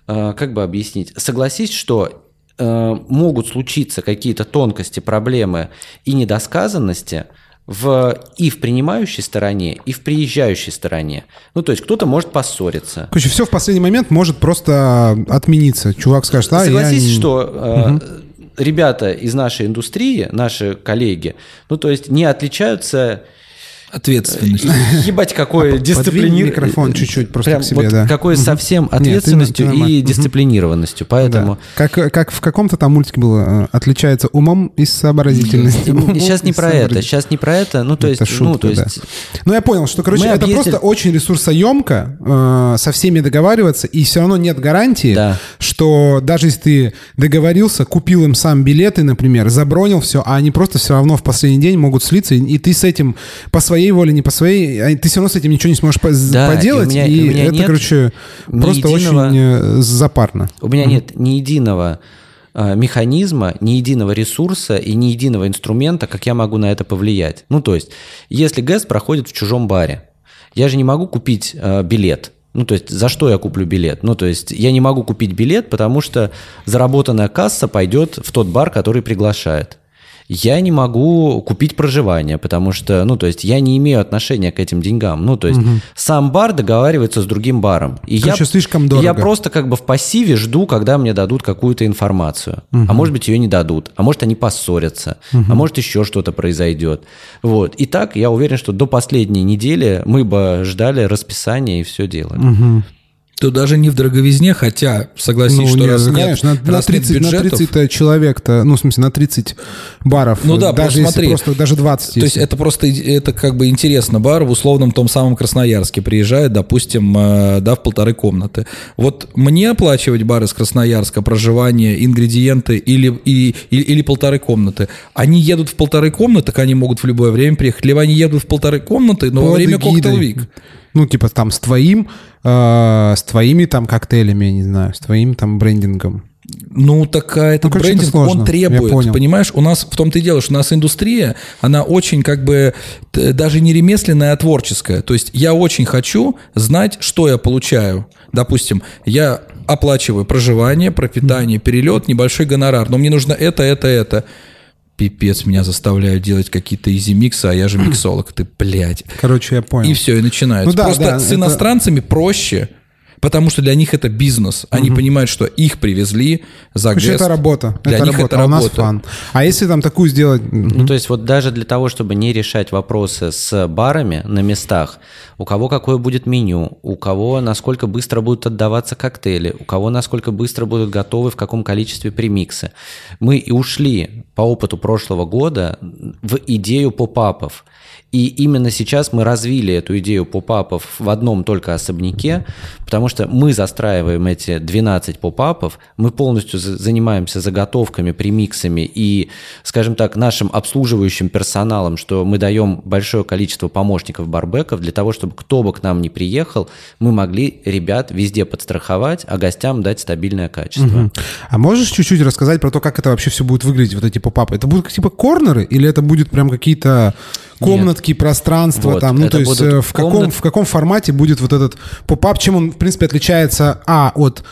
э, как бы объяснить, согласись, что могут случиться какие-то тонкости, проблемы и недосказанности – в, и в принимающей стороне, и в приезжающей стороне. Ну, то есть кто-то может поссориться. Короче, все в последний момент может просто отмениться. Чувак скажет, а Согласись, я... что э, угу. Ребята из нашей индустрии, наши коллеги, ну, то есть не отличаются Ответственность. Ебать, какой дисциплинированностью. микрофон чуть-чуть просто Прям к себе, вот да. Какой совсем ответственностью Нет, и дисциплинированностью, поэтому... Да. Как, как в каком-то там мультике было, э, отличается умом и сообразительностью. Сейчас не про это, сейчас не про это, ну то есть... Шутка, ну, то есть... ну я понял, что, короче, это объездили... просто очень ресурсоемко э, со всеми договариваться, и все равно нет гарантии, да. что даже если ты договорился, купил им сам билеты, например, забронил все, а они просто все равно в последний день могут слиться, и ты с этим по своей своей воле, не по своей, а ты все равно с этим ничего не сможешь да, поделать, и, меня, и меня это, короче, просто единого, очень э, запарно. У меня нет ни единого э, механизма, ни единого ресурса и ни единого инструмента, как я могу на это повлиять. Ну, то есть, если ГЭС проходит в чужом баре, я же не могу купить э, билет. Ну, то есть, за что я куплю билет? Ну, то есть, я не могу купить билет, потому что заработанная касса пойдет в тот бар, который приглашает я не могу купить проживание, потому что, ну, то есть я не имею отношения к этим деньгам. Ну, то есть угу. сам бар договаривается с другим баром. И Короче, я, слишком дорого. Я просто как бы в пассиве жду, когда мне дадут какую-то информацию. Угу. А может быть, ее не дадут. А может, они поссорятся. Угу. А может, еще что-то произойдет. Вот. И так я уверен, что до последней недели мы бы ждали расписания и все делали. Угу то даже не в дороговизне, хотя, согласись, ну, что нет, раз конечно, нет, на, раз 30, нет бюджетов, на 30 человек-то, ну, в смысле, на 30 баров. Ну да, даже просто смотри. Просто, даже 20. То если. есть это просто, это как бы интересно. Бар в условном том самом Красноярске приезжает, допустим, э, да, в полторы комнаты. Вот мне оплачивать бар из Красноярска, проживание, ингредиенты или, и, или, или полторы комнаты. Они едут в полторы комнаты, так они могут в любое время приехать. Либо они едут в полторы комнаты, но Под во время коктейл-вик. Ну, типа там с твоим, э, с твоими там коктейлями, я не знаю, с твоим там брендингом. Ну, такая это ну, брендинг, это он требует. Понимаешь, у нас в том-то и дело, что у нас индустрия, она очень как бы даже не ремесленная, а творческая. То есть я очень хочу знать, что я получаю. Допустим, я оплачиваю проживание, пропитание, перелет, небольшой гонорар, но мне нужно это, это, это пипец, меня заставляют делать какие-то изи-миксы, а я же миксолог, ты, блядь. Короче, я понял. И все, и начинают. Ну, да, Просто да, с это... иностранцами проще, потому что для них это бизнес. Они угу. понимают, что их привезли за Короче, это работа. Для это них работа, это а работа. у нас фан. А если там такую сделать... Ну, то есть вот даже для того, чтобы не решать вопросы с барами на местах, у кого какое будет меню, у кого насколько быстро будут отдаваться коктейли, у кого насколько быстро будут готовы, в каком количестве премиксы. Мы и ушли по опыту прошлого года в идею поп-апов. И именно сейчас мы развили эту идею поп-апов в одном только особняке, потому что мы застраиваем эти 12 поп-апов, мы полностью занимаемся заготовками, премиксами и, скажем так, нашим обслуживающим персоналом, что мы даем большое количество помощников барбеков для того, чтобы кто бы к нам ни приехал, мы могли ребят везде подстраховать, а гостям дать стабильное качество. Угу. А можешь чуть-чуть рассказать про то, как это вообще все будет выглядеть, вот эти поп-апы? Это будут типа корнеры или это будет прям какие-то комнатки, Нет. пространства вот, там, ну то есть э, в каком, в каком формате будет вот этот поп-ап, чем он, в принципе, отличается, а, от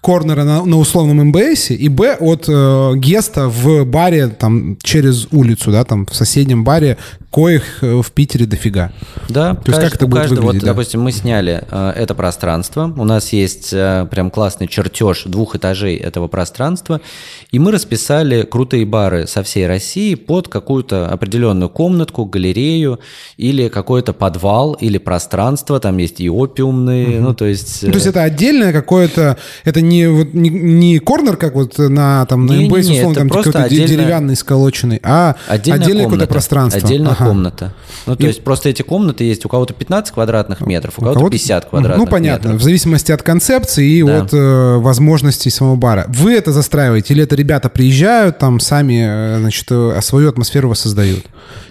корнера на, на условном МБС, и Б от э, геста в баре там через улицу, да, там в соседнем баре, коих э, в Питере дофига. Да, То есть как это будет каждого, выглядеть? Вот, да? Допустим, мы сняли э, это пространство, у нас есть э, прям классный чертеж двух этажей этого пространства, и мы расписали крутые бары со всей России под какую-то определенную комнатку, галерею или какой-то подвал или пространство, там есть и опиумные, угу. ну то есть... Ну, то есть это отдельное какое-то, это не, вот, не, не корнер, как вот на, там, на MBS, условно, это там какой-то де- отдельная- деревянный сколоченный, а отдельное какое-то комната. пространство. Отдельная Ага. комната. Ну, то И- есть просто эти комнаты есть. У кого-то 15 квадратных метров, у, кого-то кого-то- 50 квадратных Ну, понятно, метров. в зависимости от концепции и Да. от э, возможностей самого бара. Вы это застраиваете? Или это ребята приезжают, там сами, э, значит, э, свою атмосферу воссоздают?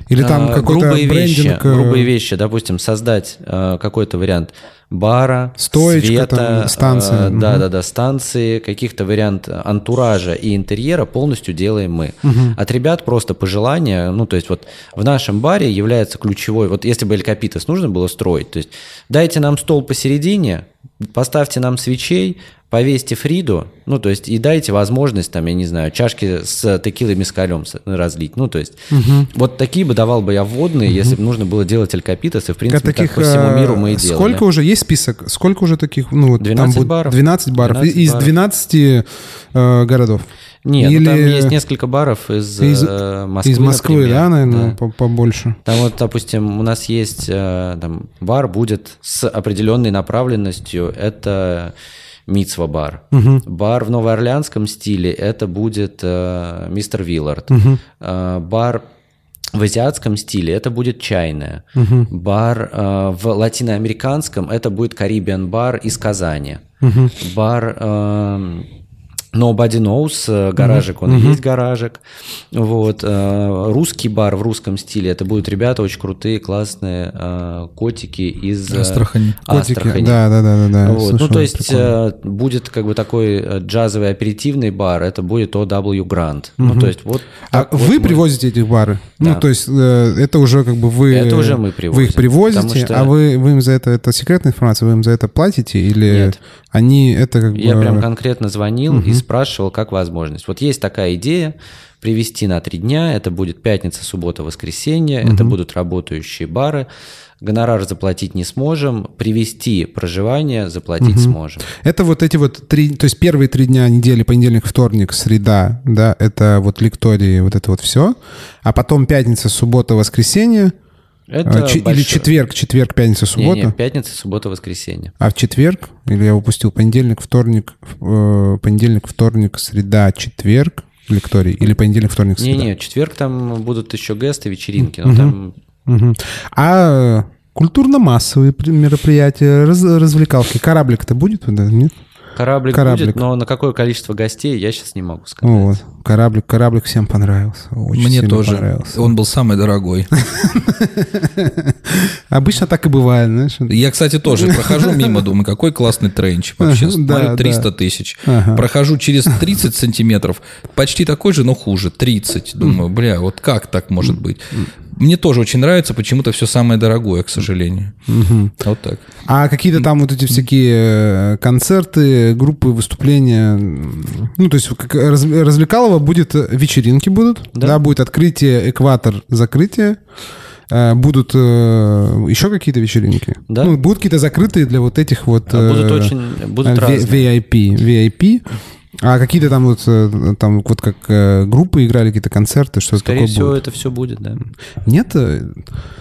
Или там А, какой-то грубые вещи, брендинг? э, грубые вещи, допустим, создать э, какой-то вариант бара, Стоечка света, там, станция, э, мгм. да, да, да, станции, каких-то вариант антуража и интерьера полностью делаем мы. От ребят просто пожелания, ну то есть вот в нашем баре является ключевой, вот если бы Эль Капитас нужно было строить, то есть дайте нам стол посередине, поставьте нам свечей, повесьте Фриду, ну, то есть, и дайте возможность, там, я не знаю, чашки с текилой мескалем с- разлить. Ну, то есть, вот такие бы давал бы я вводные, если бы нужно было делать алькапитас, и, в принципе, таких, так по всему э, миру мы и делали. Сколько уже есть список? Сколько уже таких? Ну, вот 12 будет баров. 12 баров. 12 из баров. 12 э, городов. Нет, ну, Или- там есть несколько баров из, Из- э, Москвы, Из Москвы, например. да, наверное, Да. по- побольше. Там вот, допустим, у нас есть э, там, бар будет с определенной направленностью. Это Мицва бар. Бар в новоорлеанском стиле это будет э, Мистер Виллард. Э, бар в азиатском стиле это будет чайная. Бар э, в латиноамериканском это будет Caribbean бар из Казани. Бар э, Nobody Knows, э, гаражик, он и есть гаражик. Вот. э, Русский бар в русском стиле, это будут ребята очень крутые, классные э, котики из Астрахани. Котики. Астрахани. Да, да, да, да. да. Вот. Ну, то есть прикольно. будет как бы такой джазовый аперитивный бар, это будет OW Grand. Ну, то есть вот А вот вы мы- привозите этих бары? Ну, Да. то есть это уже как бы вы... Это уже мы Вы привозим, их привозите, что- а вы, вы им за это... Это секретная информация? Вы им за это платите? Или Нет. они это как бы... Я прям конкретно звонил и спрашивал, как возможность. Вот есть такая идея привести на три дня. Это будет пятница, суббота, воскресенье. Это будут работающие бары. Гонорар заплатить не сможем. Привести проживание заплатить сможем. Это вот эти вот три... То есть первые три дня недели, понедельник, вторник, среда, да, это вот лектории, вот это вот все. А потом пятница, суббота, воскресенье. Это а, чи- Или четверг, четверг, пятница, Не, суббота. не, пятница, суббота, воскресенье. А в четверг, или я упустил понедельник, вторник, э, понедельник, вторник, среда, четверг, лекторий, или понедельник, вторник, среда? Не-не, в четверг там будут еще гесты, вечеринки. Но там Мгм. А культурно-массовые при- мероприятия, раз- развлекалки, кораблик-то будет? Да, нет? Кораблик, Кораблик. будет, но на какое количество гостей я сейчас не могу сказать. Вот, кораблик, кораблик всем понравился. Очень Мне тоже. понравился. Он был самый дорогой. Обычно так и бывает, знаешь. Я, кстати, тоже прохожу мимо, думаю, какой классный тренч вообще. Смотрю, да. 300 тысяч. Прохожу через 30 сантиметров, почти такой же, но хуже, 30. Думаю, бля, вот как так может быть? Мне тоже очень нравится, почему-то все самое дорогое, к сожалению. Вот так. А какие-то там вот эти всякие э, концерты, группы, выступления, ну, то есть как раз- развлекалово будет, э, вечеринки будут, да, Да. будет открытие, экватор, закрытие, э, будут еще какие-то вечеринки? Да. Ну, будут какие-то закрытые для вот этих вот... А Будут очень, будут V- разные. VIP, VIP. А какие-то там вот, э, там вот как э, группы играли, какие-то концерты, что-то Скорее такое всего, будет? это все будет, да. Нет э,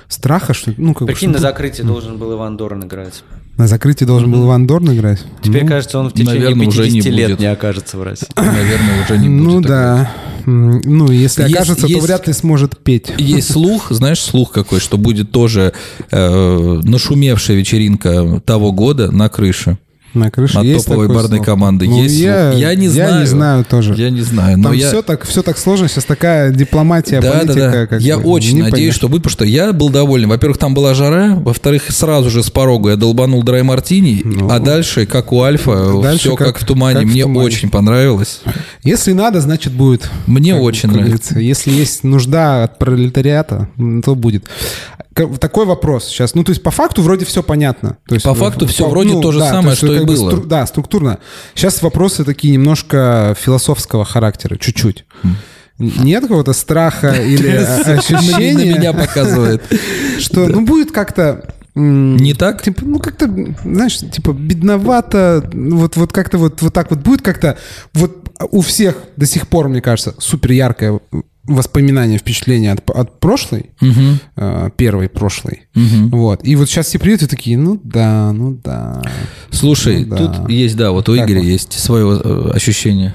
страха, что... Ну, как Прикинь, на закрытии должен был Иван Дорн играть. на закрытии должен был Иван Дорн играть? Теперь, Ну, кажется, он в течение наверное, уже 50 не лет будет. не окажется в России. Наверное, уже не Ну будет. такого. да. Ну, если Есть- окажется, есть- то вряд ли сможет петь. Есть слух, знаешь, слух какой, что будет тоже э, нашумевшая вечеринка того года на крыше. На крыше От есть топовой барной слух? команды. Ну, Есть я, слух? Я не Я знаю. не знаю тоже. Я не знаю, но Там я... все, так, все так сложно. Сейчас такая дипломатия, Да, да, политика. да. как Я бы, очень не надеюсь, поймешь. что вы, потому что я был доволен. Во-первых, там была жара, во-вторых, сразу же с порога я долбанул драй мартини, Ну. а дальше, как у Альфа, Дальше все как, как- в тумане. как в Мне тумане. очень понравилось. Если надо, значит будет. Мне Как очень нравится. Если есть нужда от пролетариата, то будет. Такой вопрос сейчас. Ну, то есть, по факту вроде все понятно. То есть, По факту всё вроде то же да, самое, есть, что и как бы было. стру- да, структурно. Сейчас вопросы такие немножко философского характера, чуть-чуть. Нет какого-то страха или На ощущения, меня показывает. что ну будет как-то Не так? Типа, ну как-то, знаешь, типа бедновато, ну, вот, вот как-то вот, вот так вот будет как-то, вот у всех до сих пор, мне кажется, супер яркое воспоминание, впечатление от, от прошлой, Мгм. э, первой прошлой. Мгм. Вот. И вот сейчас все приедут и такие, ну да, ну да. Слушай, ну, да. тут есть, да, вот у Игоря есть свое э, ощущение.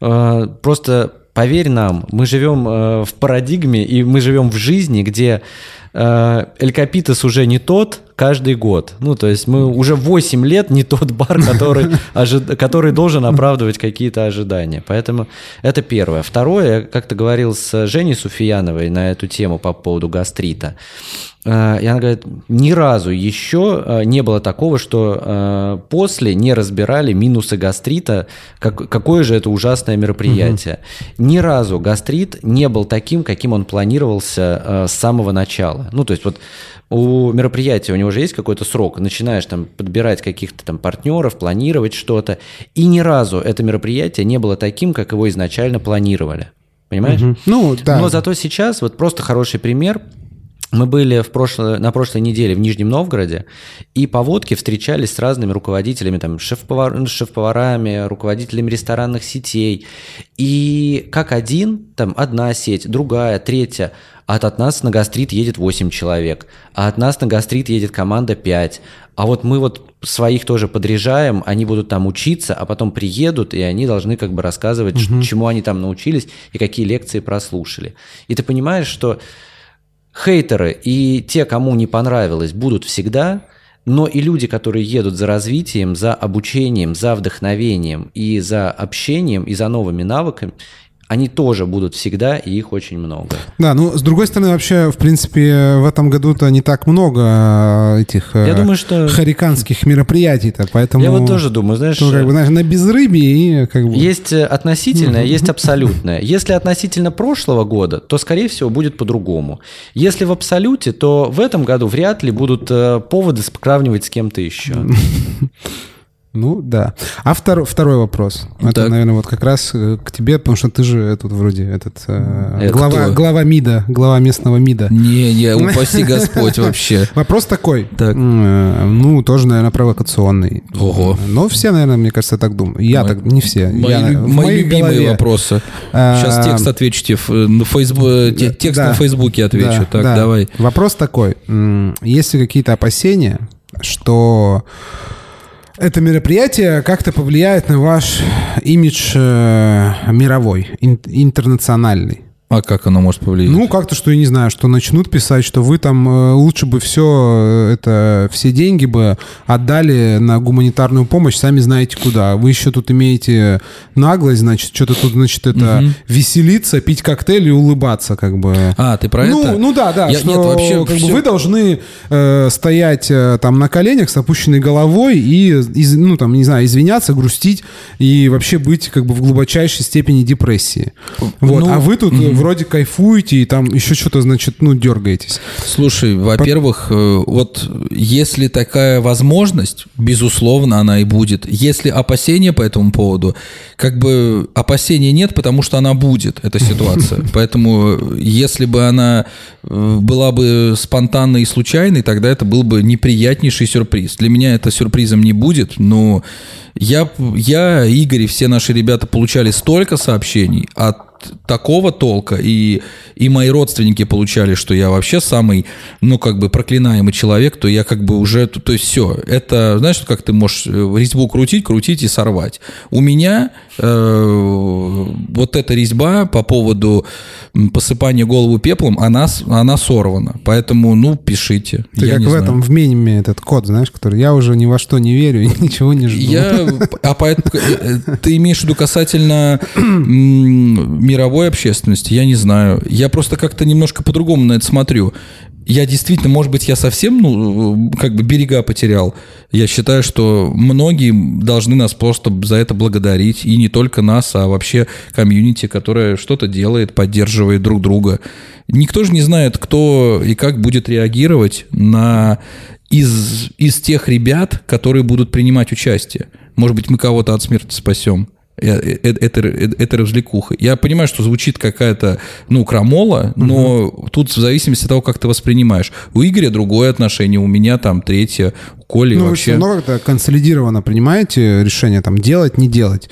А, просто поверь нам, мы живем э, в парадигме и мы живем в жизни, где э, Элькапитес уже не тот каждый год. Ну, то есть мы уже 8 лет не тот бар, который, ожид... который должен оправдывать какие-то ожидания. Поэтому это первое. Второе, я как-то говорил с Женей Суфияновой на эту тему по поводу гастрита. Э, и она говорит, ни разу еще э, не было такого, что после не разбирали минусы гастрита, как, какое же это ужасное мероприятие. Угу. Ни разу гастрит не был таким, каким он планировался с самого начала. Ну, то есть вот у мероприятия у него же есть какой-то срок, начинаешь там подбирать каких-то там партнеров, планировать что-то, и ни разу это мероприятие не было таким, как его изначально планировали. Понимаешь? Угу. Ну, да. Но зато сейчас вот просто хороший пример – мы были в прошло, на прошлой неделе в Нижнем Новгороде, и по водке встречались с разными руководителями, там, шеф-повар, шеф-поварами, руководителями ресторанных сетей. И как один, там, одна сеть, другая, третья, а от нас на гастрит едет 8 человек, а от нас на гастрит едет команда 5. А вот мы вот своих тоже подряжаем, они будут там учиться, а потом приедут, и они должны как бы рассказывать, угу. чему они там научились и какие лекции прослушали. И ты понимаешь, что Хейтеры и те, кому не понравилось, будут всегда, но и люди, которые едут за развитием, за обучением, за вдохновением и за общением, и за новыми навыками, они тоже будут всегда, и их очень много. Да, ну, с другой стороны, вообще, в принципе, в этом году-то не так много э, этих Я э, думаю, что... хариканских мероприятий-то, поэтому... Я вот тоже думаю, знаешь... Ну, как бы, знаешь, на безрыбье и как бы... Есть э, относительное, есть абсолютное. Если относительно прошлого года, то, скорее всего, будет по-другому. Если в абсолюте, то в этом году вряд ли будут поводы справнивать с кем-то еще. Ну да. А втор, второй вопрос. Так. Это, наверное, вот как раз э, к тебе, потому что ты же тут вроде этот э, глава, глава МИДа, глава местного МИДа. Не, не, упаси Господь вообще. Вопрос такой. Так. Ну, тоже, наверное, провокационный. Ого. Но все, наверное, мне кажется, так думают. Я так, не все. Мои, мои любимые вопросы. Сейчас текст отвечите. Текст на Фейсбуке отвечу. Так, да. давай. Вопрос такой. Есть ли какие-то опасения, что это мероприятие как-то повлияет на ваш имидж э, мировой, ин, интернациональный. А как оно может повлиять? Ну, как-то, что я не знаю, что начнут писать, что вы там э, лучше бы все э, это, все деньги бы отдали на гуманитарную помощь, сами знаете куда. Вы еще тут имеете наглость, значит, что-то тут, значит, это угу. веселиться, пить коктейль и улыбаться, как бы. А, ты про ну, это? Ну да, да, я, что нет, вообще как все... бы вы должны э, стоять э, там на коленях с опущенной головой и, из, ну там, не знаю, извиняться, грустить и вообще быть как бы в глубочайшей степени депрессии. Вот, ну, а вы тут угу вроде кайфуете и там еще что-то, значит, ну, дергаетесь. Слушай, во-первых, э, вот если такая возможность, безусловно, она и будет. Если опасения по этому поводу, как бы опасений нет, потому что она будет, эта ситуация. Поэтому если бы она э, была бы спонтанной и случайной, тогда это был бы неприятнейший сюрприз. Для меня это сюрпризом не будет, но я, я Игорь и все наши ребята получали столько сообщений от такого толка, и, и мои родственники получали, что я вообще самый, ну, как бы проклинаемый человек, то я как бы уже, то, то есть все, это, знаешь, как ты можешь э, резьбу крутить, крутить и сорвать. У меня э, вот эта резьба по поводу посыпания голову пеплом, она, она сорвана, поэтому, ну, пишите. Ты как в знаю. этом, в меме этот код, знаешь, который я уже ни во что не верю и ничего не жду. Я, а поэтому, э, э, ты имеешь в виду касательно мировой общественности, я не знаю. Я просто как-то немножко по-другому на это смотрю. Я действительно, может быть, я совсем, ну, как бы берега потерял. Я считаю, что многие должны нас просто за это благодарить. И не только нас, а вообще комьюнити, которое что-то делает, поддерживает друг друга. Никто же не знает, кто и как будет реагировать на из, из тех ребят, которые будут принимать участие. Может быть, мы кого-то от смерти спасем. Э, э, это, это, это развлекуха. Я понимаю, что звучит какая-то, ну, крамола, но угу. тут в зависимости от того, как ты воспринимаешь. У Игоря другое отношение, у меня там третье, Коли ну, вообще... вы все равно как-то консолидированно принимаете решение там делать, не делать.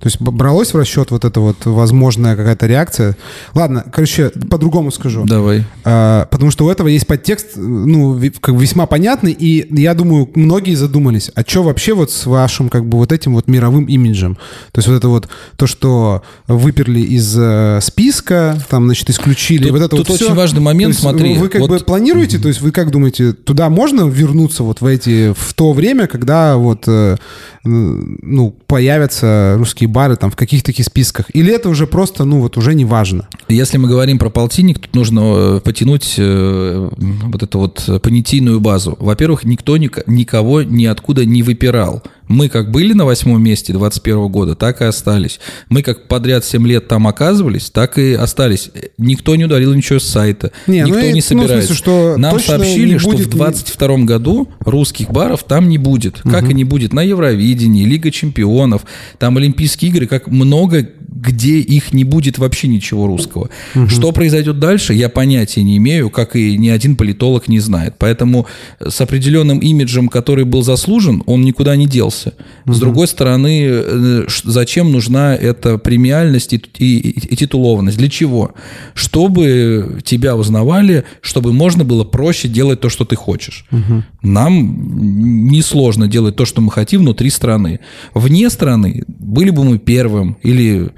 То есть бралось в расчет вот эта вот возможная какая-то реакция. Ладно, короче, по-другому скажу. Давай. А, потому что у этого есть подтекст, ну, как весьма понятный, и я думаю, многие задумались, а что вообще вот с вашим как бы вот этим вот мировым имиджем? То есть вот это вот то, что выперли из э, списка, там, значит, исключили. Тут, вот это тут вот очень все. важный момент, смотри. Вы как вот... бы планируете, то есть вы как думаете, туда можно вернуться вот в эти, в то время, когда вот, э, ну, появятся русские бары там в каких-то таких списках? Или это уже просто, ну, вот уже не важно? Если мы говорим про полтинник, тут нужно э, потянуть э, вот эту вот понятийную базу. Во-первых, никто никого ниоткуда не выпирал. Мы как были на восьмом месте 21 года, так и остались. Мы как подряд 7 лет там оказывались, так и остались. Никто не ударил ничего с сайта. Не, никто ну, не собирается. Ну, смысле, что Нам сообщили, что в 22 году русских баров там не будет. Угу. Как и не будет на Евровидении, Лига чемпионов, там Олимпийские игры, как много где их не будет вообще ничего русского. Угу. Что произойдет дальше, я понятия не имею, как и ни один политолог не знает. Поэтому с определенным имиджем, который был заслужен, он никуда не делся. Угу. С другой стороны, э, зачем нужна эта премиальность и, и, и титулованность? Для чего? Чтобы тебя узнавали, чтобы можно было проще делать то, что ты хочешь. Угу. Нам несложно делать то, что мы хотим внутри страны. Вне страны были бы мы первым или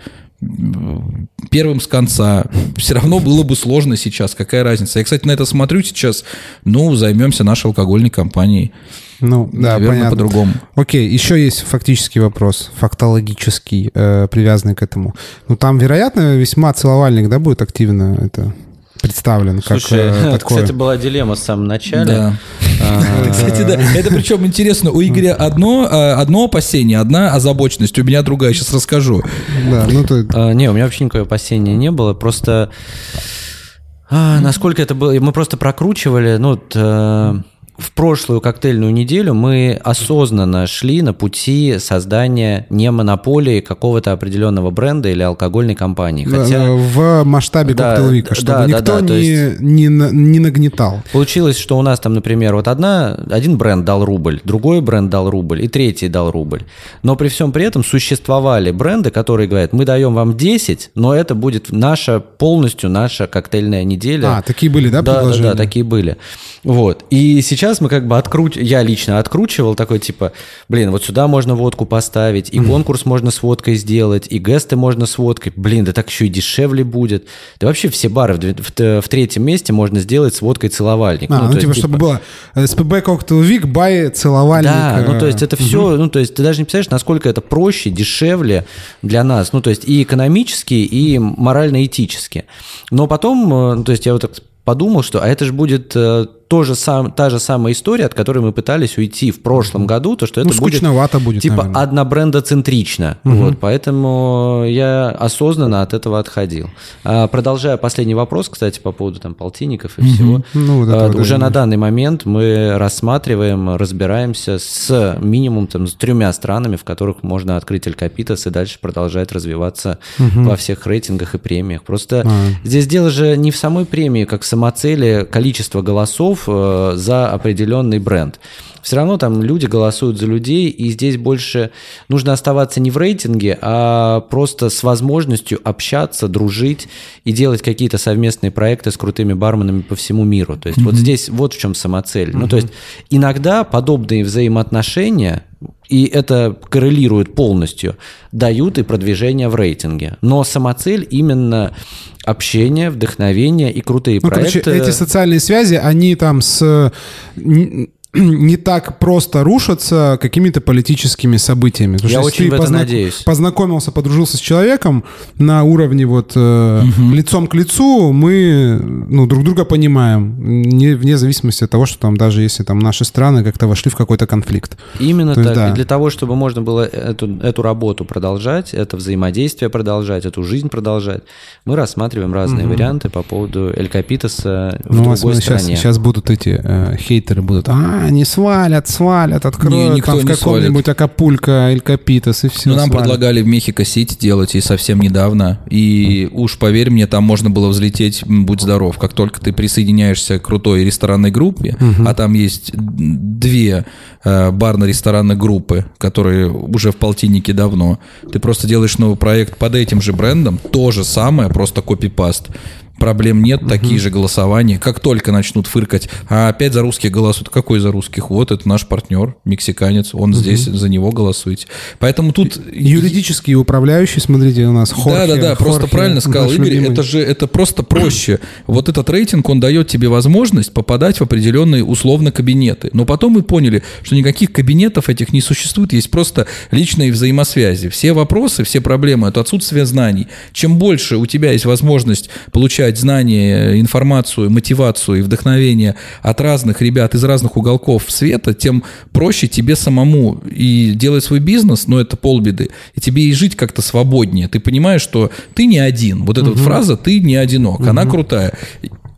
первым с конца. Все равно было бы сложно сейчас. Какая разница? Я, кстати, на это смотрю сейчас. Ну, займемся нашей алкогольной компанией. Ну, да, Наверное, понятно. по-другому. Окей, еще есть фактический вопрос, фактологический, э, привязанный к этому. Ну, там, вероятно, весьма целовальник, да, будет активно это представлен Слушай, как э, это, такое. кстати, была дилемма с самого начала. Да. А, кстати, да. Это причем интересно. У Игоря одно, а, одно опасение, одна озабоченность. У меня другая. Сейчас расскажу. Да, ну то... А, не, у меня вообще никакого опасения не было. Просто... насколько это было... Мы просто прокручивали, ну, э, в прошлую коктейльную неделю мы осознанно шли на пути создания не монополии какого-то определенного бренда или алкогольной компании. Хотя... В масштабе да, коктейльвика, чтобы да, никто да, да, не, есть... не, не нагнетал. Получилось, что у нас там, например, вот одна, один бренд дал рубль, другой бренд дал рубль и третий дал рубль. Но при всем при этом существовали бренды, которые говорят, мы даем вам 10, но это будет наша, полностью наша коктейльная неделя. А, такие были, да, да Да, да, такие были. Вот. И сейчас мы как бы откруть, я лично откручивал такой типа, блин, вот сюда можно водку поставить, и конкурс можно с водкой сделать, и гесты можно с водкой. Блин, да так еще и дешевле будет. Да вообще все бары в, в, в третьем месте можно сделать с водкой целовальник. А, ну, ну типа, есть, чтобы было СПБ Cocktail Week, бай целовальник. Да, ну то есть это все, ну то есть ты даже не представляешь, насколько это проще, дешевле для нас. Ну то есть и экономически, и морально-этически. Но потом, э, ну, то есть я вот так подумал, что а это же будет э, тоже сам, та же самая история, от которой мы пытались уйти в прошлом году, то что это ну, будет, будет типа наверное. однобрендоцентрично. Угу. Вот, поэтому я осознанно от этого отходил. А, продолжая последний вопрос, кстати, по поводу там полтинников и угу. всего. Ну, вот а, уже да, на данный момент мы рассматриваем, разбираемся с минимум там, с тремя странами, в которых можно открыть Алькапитас и дальше продолжать развиваться угу. во всех рейтингах и премиях. Просто а. здесь дело же не в самой премии, как в самоцели, количество голосов, голосов э, за определенный бренд. Все равно там люди голосуют за людей, и здесь больше нужно оставаться не в рейтинге, а просто с возможностью общаться, дружить и делать какие-то совместные проекты с крутыми барменами по всему миру. То есть mm-hmm. вот здесь вот в чем самоцель. Mm-hmm. Ну, то есть иногда подобные взаимоотношения и это коррелирует полностью, дают и продвижение в рейтинге. Но самоцель именно общение, вдохновение и крутые ну, проекты. Короче, эти социальные связи, они там с не так просто рушатся какими-то политическими событиями. Потому Я очень в это познак... надеюсь. Познакомился, подружился с человеком на уровне вот э, угу. лицом к лицу, мы ну, друг друга понимаем, не, вне зависимости от того, что там даже если там наши страны как-то вошли в какой-то конфликт. Именно То так. Есть, да. И для того, чтобы можно было эту, эту работу продолжать, это взаимодействие продолжать, эту жизнь продолжать, мы рассматриваем разные угу. варианты по поводу Эль Капитаса в ну, другой стране. Сейчас, сейчас будут эти э, хейтеры будут, а, Не свалят, свалят, откроют не, там в каком-нибудь Акапулько, Эль Капитас и все. Ну, нам предлагали в Мехико-Сити делать и совсем недавно. И уж поверь мне, там можно было взлететь, будь здоров. Как только ты присоединяешься к крутой ресторанной группе, угу. а там есть две э, барно-ресторанные группы, которые уже в полтиннике давно, ты просто делаешь новый проект под этим же брендом, то же самое, просто копипаст проблем нет, угу. такие же голосования. Как только начнут фыркать, а опять за русских голосуют, какой за русских? Вот это наш партнер, мексиканец, он угу. здесь, за него голосуете. Поэтому тут... Юридический управляющий, смотрите, у нас Хорхе, Да, да, да, просто правильно сказал Игорь, любимый. это же это просто проще. Вот этот рейтинг, он дает тебе возможность попадать в определенные условно кабинеты. Но потом мы поняли, что никаких кабинетов этих не существует, есть просто личные взаимосвязи. Все вопросы, все проблемы – это отсутствие знаний. Чем больше у тебя есть возможность получать получать знания, информацию, мотивацию и вдохновение от разных ребят из разных уголков света, тем проще тебе самому и делать свой бизнес, но это полбеды, и тебе и жить как-то свободнее. Ты понимаешь, что ты не один. Вот эта угу. вот фраза «ты не одинок», угу. она крутая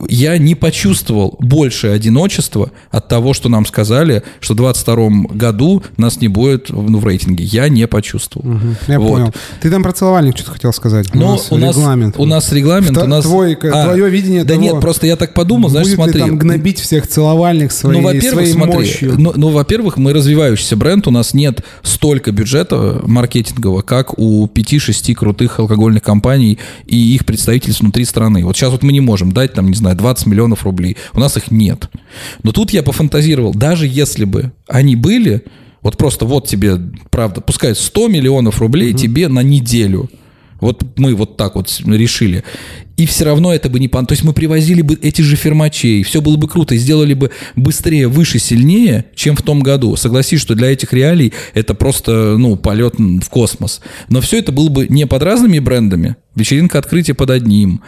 я не почувствовал большее одиночество от того, что нам сказали, что в 2022 году нас не будет ну, в рейтинге. Я не почувствовал. Угу, я вот. понял. Ты там про целовальник что-то хотел сказать. У Но нас у нас регламент. У нас регламент. у нас... Твой, а, твое видение Да того, нет, просто я так подумал, знаешь, будет смотри. Ли там гнобить всех целовальник своей, ну, во-первых, своей смотри, мощью? Ну, ну, во-первых, мы развивающийся бренд, у нас нет столько бюджета маркетингового, как у 5-6 крутых алкогольных компаний и их представительств внутри страны. Вот сейчас вот мы не можем дать там, не знаю, знаю, 20 миллионов рублей. У нас их нет. Но тут я пофантазировал, даже если бы они были, вот просто вот тебе, правда, пускай 100 миллионов рублей угу. тебе на неделю. Вот мы вот так вот решили. И все равно это бы не... То есть мы привозили бы эти же фермачей, все было бы круто, и сделали бы быстрее, выше, сильнее, чем в том году. Согласись, что для этих реалий это просто, ну, полет в космос. Но все это было бы не под разными брендами. Вечеринка открытия под одним.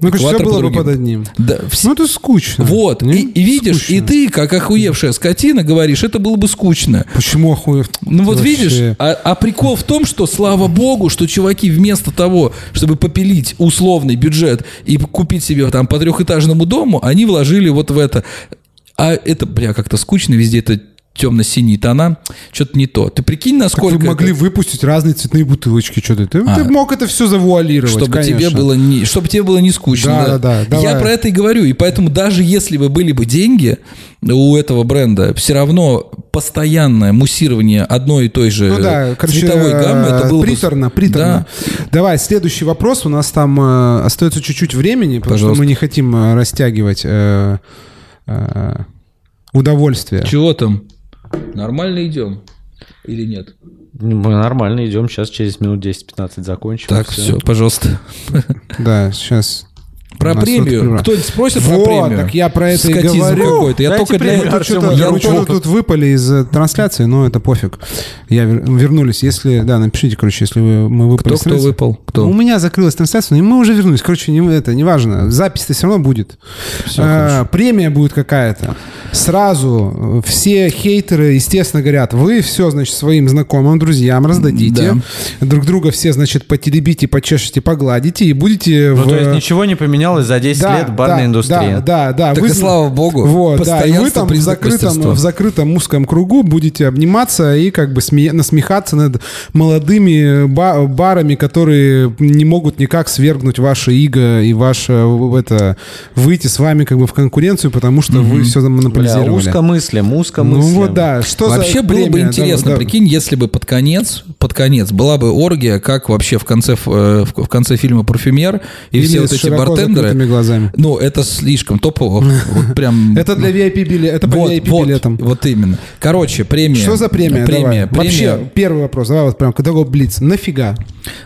Ну, конечно, все было бы под одним. Да, вс... Ну, это скучно. Вот. И, и видишь, скучно. и ты, как охуевшая скотина, говоришь, это было бы скучно. Почему охуев? Ну, вот Вообще. видишь, а, а прикол в том, что, слава богу, что чуваки вместо того, чтобы попилить условный бюджет и купить себе там по трехэтажному дому, они вложили вот в это. А это, бля, как-то скучно везде это темно-синие тона, что-то не то. Ты прикинь, насколько... Так вы могли это... выпустить разные цветные бутылочки, что-то. Ты, а, ты мог это все завуалировать, чтобы конечно. тебе было не, чтобы тебе было не скучно. Да, да, да. Я про это и говорю. И поэтому даже если бы были бы деньги у этого бренда, все равно постоянное муссирование одной и той же ну, да, короче, цветовой гаммы, это было приторно, бы... приторно. Да. Давай, следующий вопрос. У нас там э, остается чуть-чуть времени, потому Пожалуйста. что мы не хотим э, растягивать э, э, удовольствие. Чего там? Нормально идем или нет? Мы нормально идем, сейчас через минут 10-15 закончим. Так, все, все пожалуйста. Да, сейчас про премию. Кто-нибудь спросит вот, про премию? так я про это Скотизм и говорю. какой-то. Я только для этого... Что-то, я что тут выпали из э, трансляции, но это пофиг. Я вернулись. Если... Да, напишите, короче, если вы, мы выпали Кто, кто выпал? Кто? У меня закрылась трансляция, и мы уже вернулись. Короче, не, это не важно. Запись-то все равно будет. Все а, премия будет какая-то. Сразу все хейтеры, естественно, говорят, вы все, значит, своим знакомым, друзьям раздадите. Да. Друг друга все, значит, потеребите, почешете, погладите и будете... Ну, в... то есть ничего не поменялось поменялось за 10 да, лет барная да, индустрия. Да, да, да. Так вы, и слава богу. Вот, да, и вы там в закрытом, в закрытом узком кругу будете обниматься и как бы сме- насмехаться над молодыми ба- барами, которые не могут никак свергнуть ваше иго и ваше это выйти с вами как бы в конкуренцию, потому что mm-hmm. вы все монополизировали. Бля, узкомыслим, узкомыслим. Ну вот да. Что вообще за было премия? бы интересно, да, прикинь, если бы под конец, под конец была бы оргия, как вообще в конце в, в конце фильма «Парфюмер» и Или все вот эти бартендеры закрытыми глазами. Ну, это слишком топово. Вот прям... Это для VIP билета. Это по VIP билетам. Вот именно. Короче, премия. Что за премия? Премия. Вообще, первый вопрос. Давай вот прям, когда блиц. Нафига?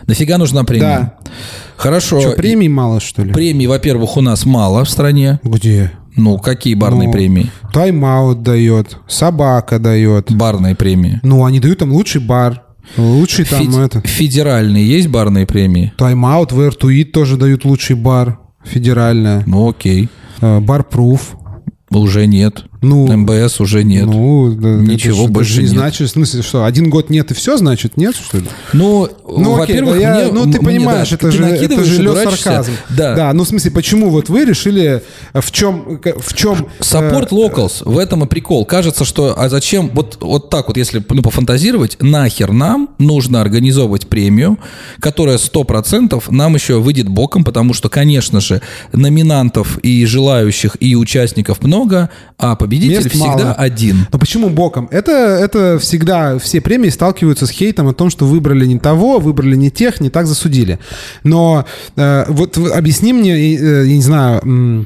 Нафига нужна премия? Да. Хорошо. Что, премий мало, что ли? Премий, во-первых, у нас мало в стране. Где? Ну, какие барные ну, премии? Тайм-аут дает, собака дает. Барные премии. Ну, они дают там лучший бар. Лучший там Фед... это. Федеральные есть барные премии? Тайм-аут, в Air тоже дают лучший бар федеральная. Ну, окей. Барпруф. Уже нет. Ну, МБС уже нет. Ну, да, Ничего это, больше не значит, в смысле, что один год нет и все, значит, нет, что ли? Ну, Ну, во-первых, да я- мне- ну ты мне, понимаешь, да, это ты же, это же дурачишься. сарказм. Да. да, ну в смысле, почему вот вы решили, э, в чем, в чем... Support locals, в этом и прикол. Кажется, что, а зачем, вот, вот так вот, если ну, пофантазировать, нахер нам нужно организовывать премию, которая 100% нам еще выйдет боком, потому что, конечно же, номинантов и желающих, и участников много, а победитель Мест всегда мало. один. Но почему боком? Это, это всегда все премии сталкиваются с хейтом о том, что выбрали не того, выбрали не тех, не так засудили. Но э, вот объясни мне, э, я не знаю,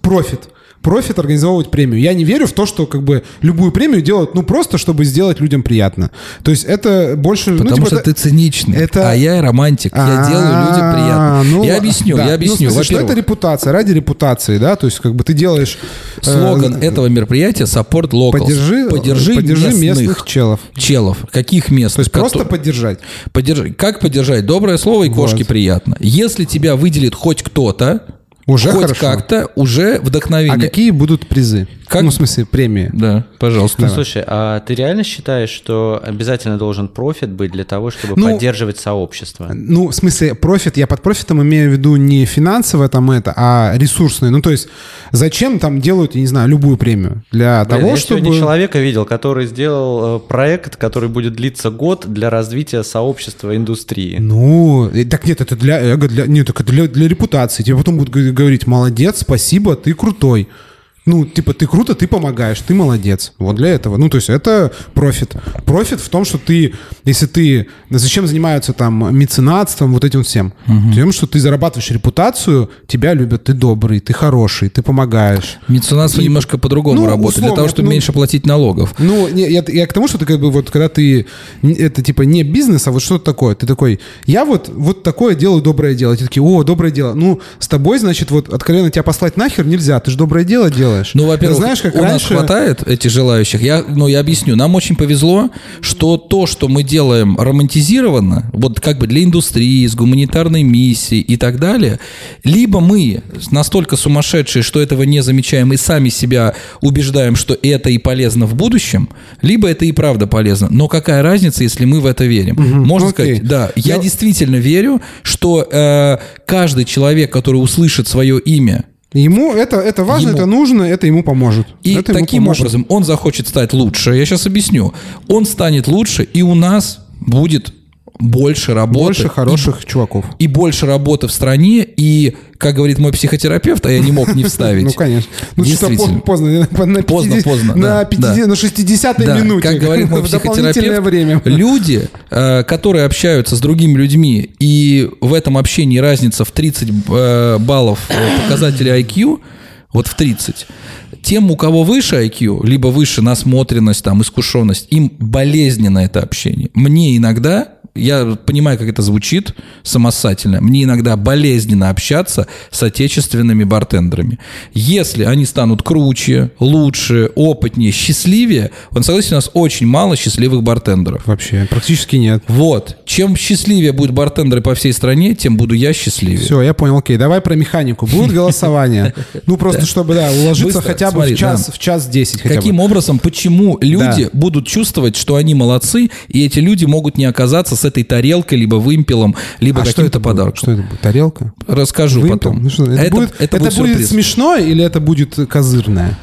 профит. Профит организовывать премию. Я не верю в то, что как бы любую премию делают, ну просто, чтобы сделать людям приятно. То есть это больше... ну, Потому типа, что это- ты циничный, это- а я романтик. Я делаю людям А, приятно. ну, я объясню, да. я Ну, объясню. смысле, что это репутация, ради репутации, да? То есть как бы ты делаешь... э, слоган этого мероприятия Support Locals. Поддержи, поддержи, поддержи местных, местных челов. челов. Каких мест? То есть просто поддержать. Поддержи. Как поддержать? Доброе слово и Вот. кошке приятно. Если тебя выделит хоть кто-то, Уже хоть хорошо. как-то, уже вдохновение. А какие будут призы? Как- Ну, в смысле, премии. Да, пожалуйста. Ну, слушай, а ты реально считаешь, что обязательно должен профит быть для того, чтобы Ну, поддерживать сообщество? Ну, в смысле, профит, я под профитом имею в виду не финансово там это, а ресурсное. Ну, то есть, зачем там делают, я не знаю, любую премию? Для Блин, того, я чтобы... сегодня человека видел, который сделал э, проект, который будет длиться год для развития сообщества индустрии. Ну, так нет, это для эго, для, нет, это для, для репутации. Тебе потом будут говорить, молодец, спасибо, ты крутой. Ну, типа, ты круто, ты помогаешь, ты молодец. Вот для этого. Ну, то есть это профит. Профит в том, что ты, если ты... Зачем занимаются там меценатством, вот этим всем? Тем, что ты зарабатываешь репутацию, тебя любят, ты добрый, ты хороший, ты помогаешь. Меценатство И- немножко по-другому ну, работает. Для условно, того, чтобы ну- меньше платить налогов. Ну, не, я, я к тому, что ты как бы вот, когда ты, это типа не бизнес, а вот что-то такое, ты такой, я вот, вот такое делаю доброе дело. Те такие, о, доброе дело. Ну, с тобой, значит, вот откровенно тебя послать нахер нельзя, ты же доброе дело делаешь. Ну, во-первых, Знаешь, как у нас раньше... хватает этих желающих. Я, ну, я объясню. Нам очень повезло, что то, что мы делаем романтизированно, вот как бы для индустрии, с гуманитарной миссией и так далее, либо мы настолько сумасшедшие, что этого не замечаем и сами себя убеждаем, что это и полезно в будущем, либо это и правда полезно. Но какая разница, если мы в это верим? Можно окей. сказать, да, я, Я- действительно верю, что э, каждый человек, который услышит свое имя Ему это, это важно, Ему. это нужно, это ему поможет. и это таким поможет. образом он захочет стать лучше. Я сейчас объясню. Он станет лучше, и у нас будет больше работы. Больше хороших чуваков. И, и больше работы в стране. И, как говорит мой психотерапевт, а я не мог не вставить. Ну, конечно. Ну, Действительно. по- поздно. На, на Поздно, 50 поздно, На, да, 50 да. на 60-й Да, минуте. как говорит мой психотерапевт, время. люди, э, которые общаются с другими людьми, и в этом общении разница в 30 э, баллов э, показателя IQ, вот в 30, тем, у кого выше IQ, либо выше насмотренность, там, искушенность, им болезненно это общение. Мне иногда я понимаю, как это звучит самостоятельно. Мне иногда болезненно общаться с отечественными бартендерами. Если они станут круче, лучше, опытнее, счастливее, он согласен, у нас очень мало счастливых бартендеров. Вообще, практически нет. Вот. Чем счастливее будут бартендеры по всей стране, тем буду я счастливее. Все, я понял, окей. Давай про механику. Будут голосования. Ну, просто чтобы, да, уложиться Быстро, бы смотри, в час, да. в час 10 хотя Каким бы. образом, почему люди Да. будут чувствовать, что они молодцы, и эти люди могут не оказаться с этой тарелкой, либо вымпелом, либо А каким-то это будет? подарком? Что это будет? Тарелка? Расскажу Вымпел? потом. Ну что, это, будет, это будет сюрприз. смешно или это будет козырное?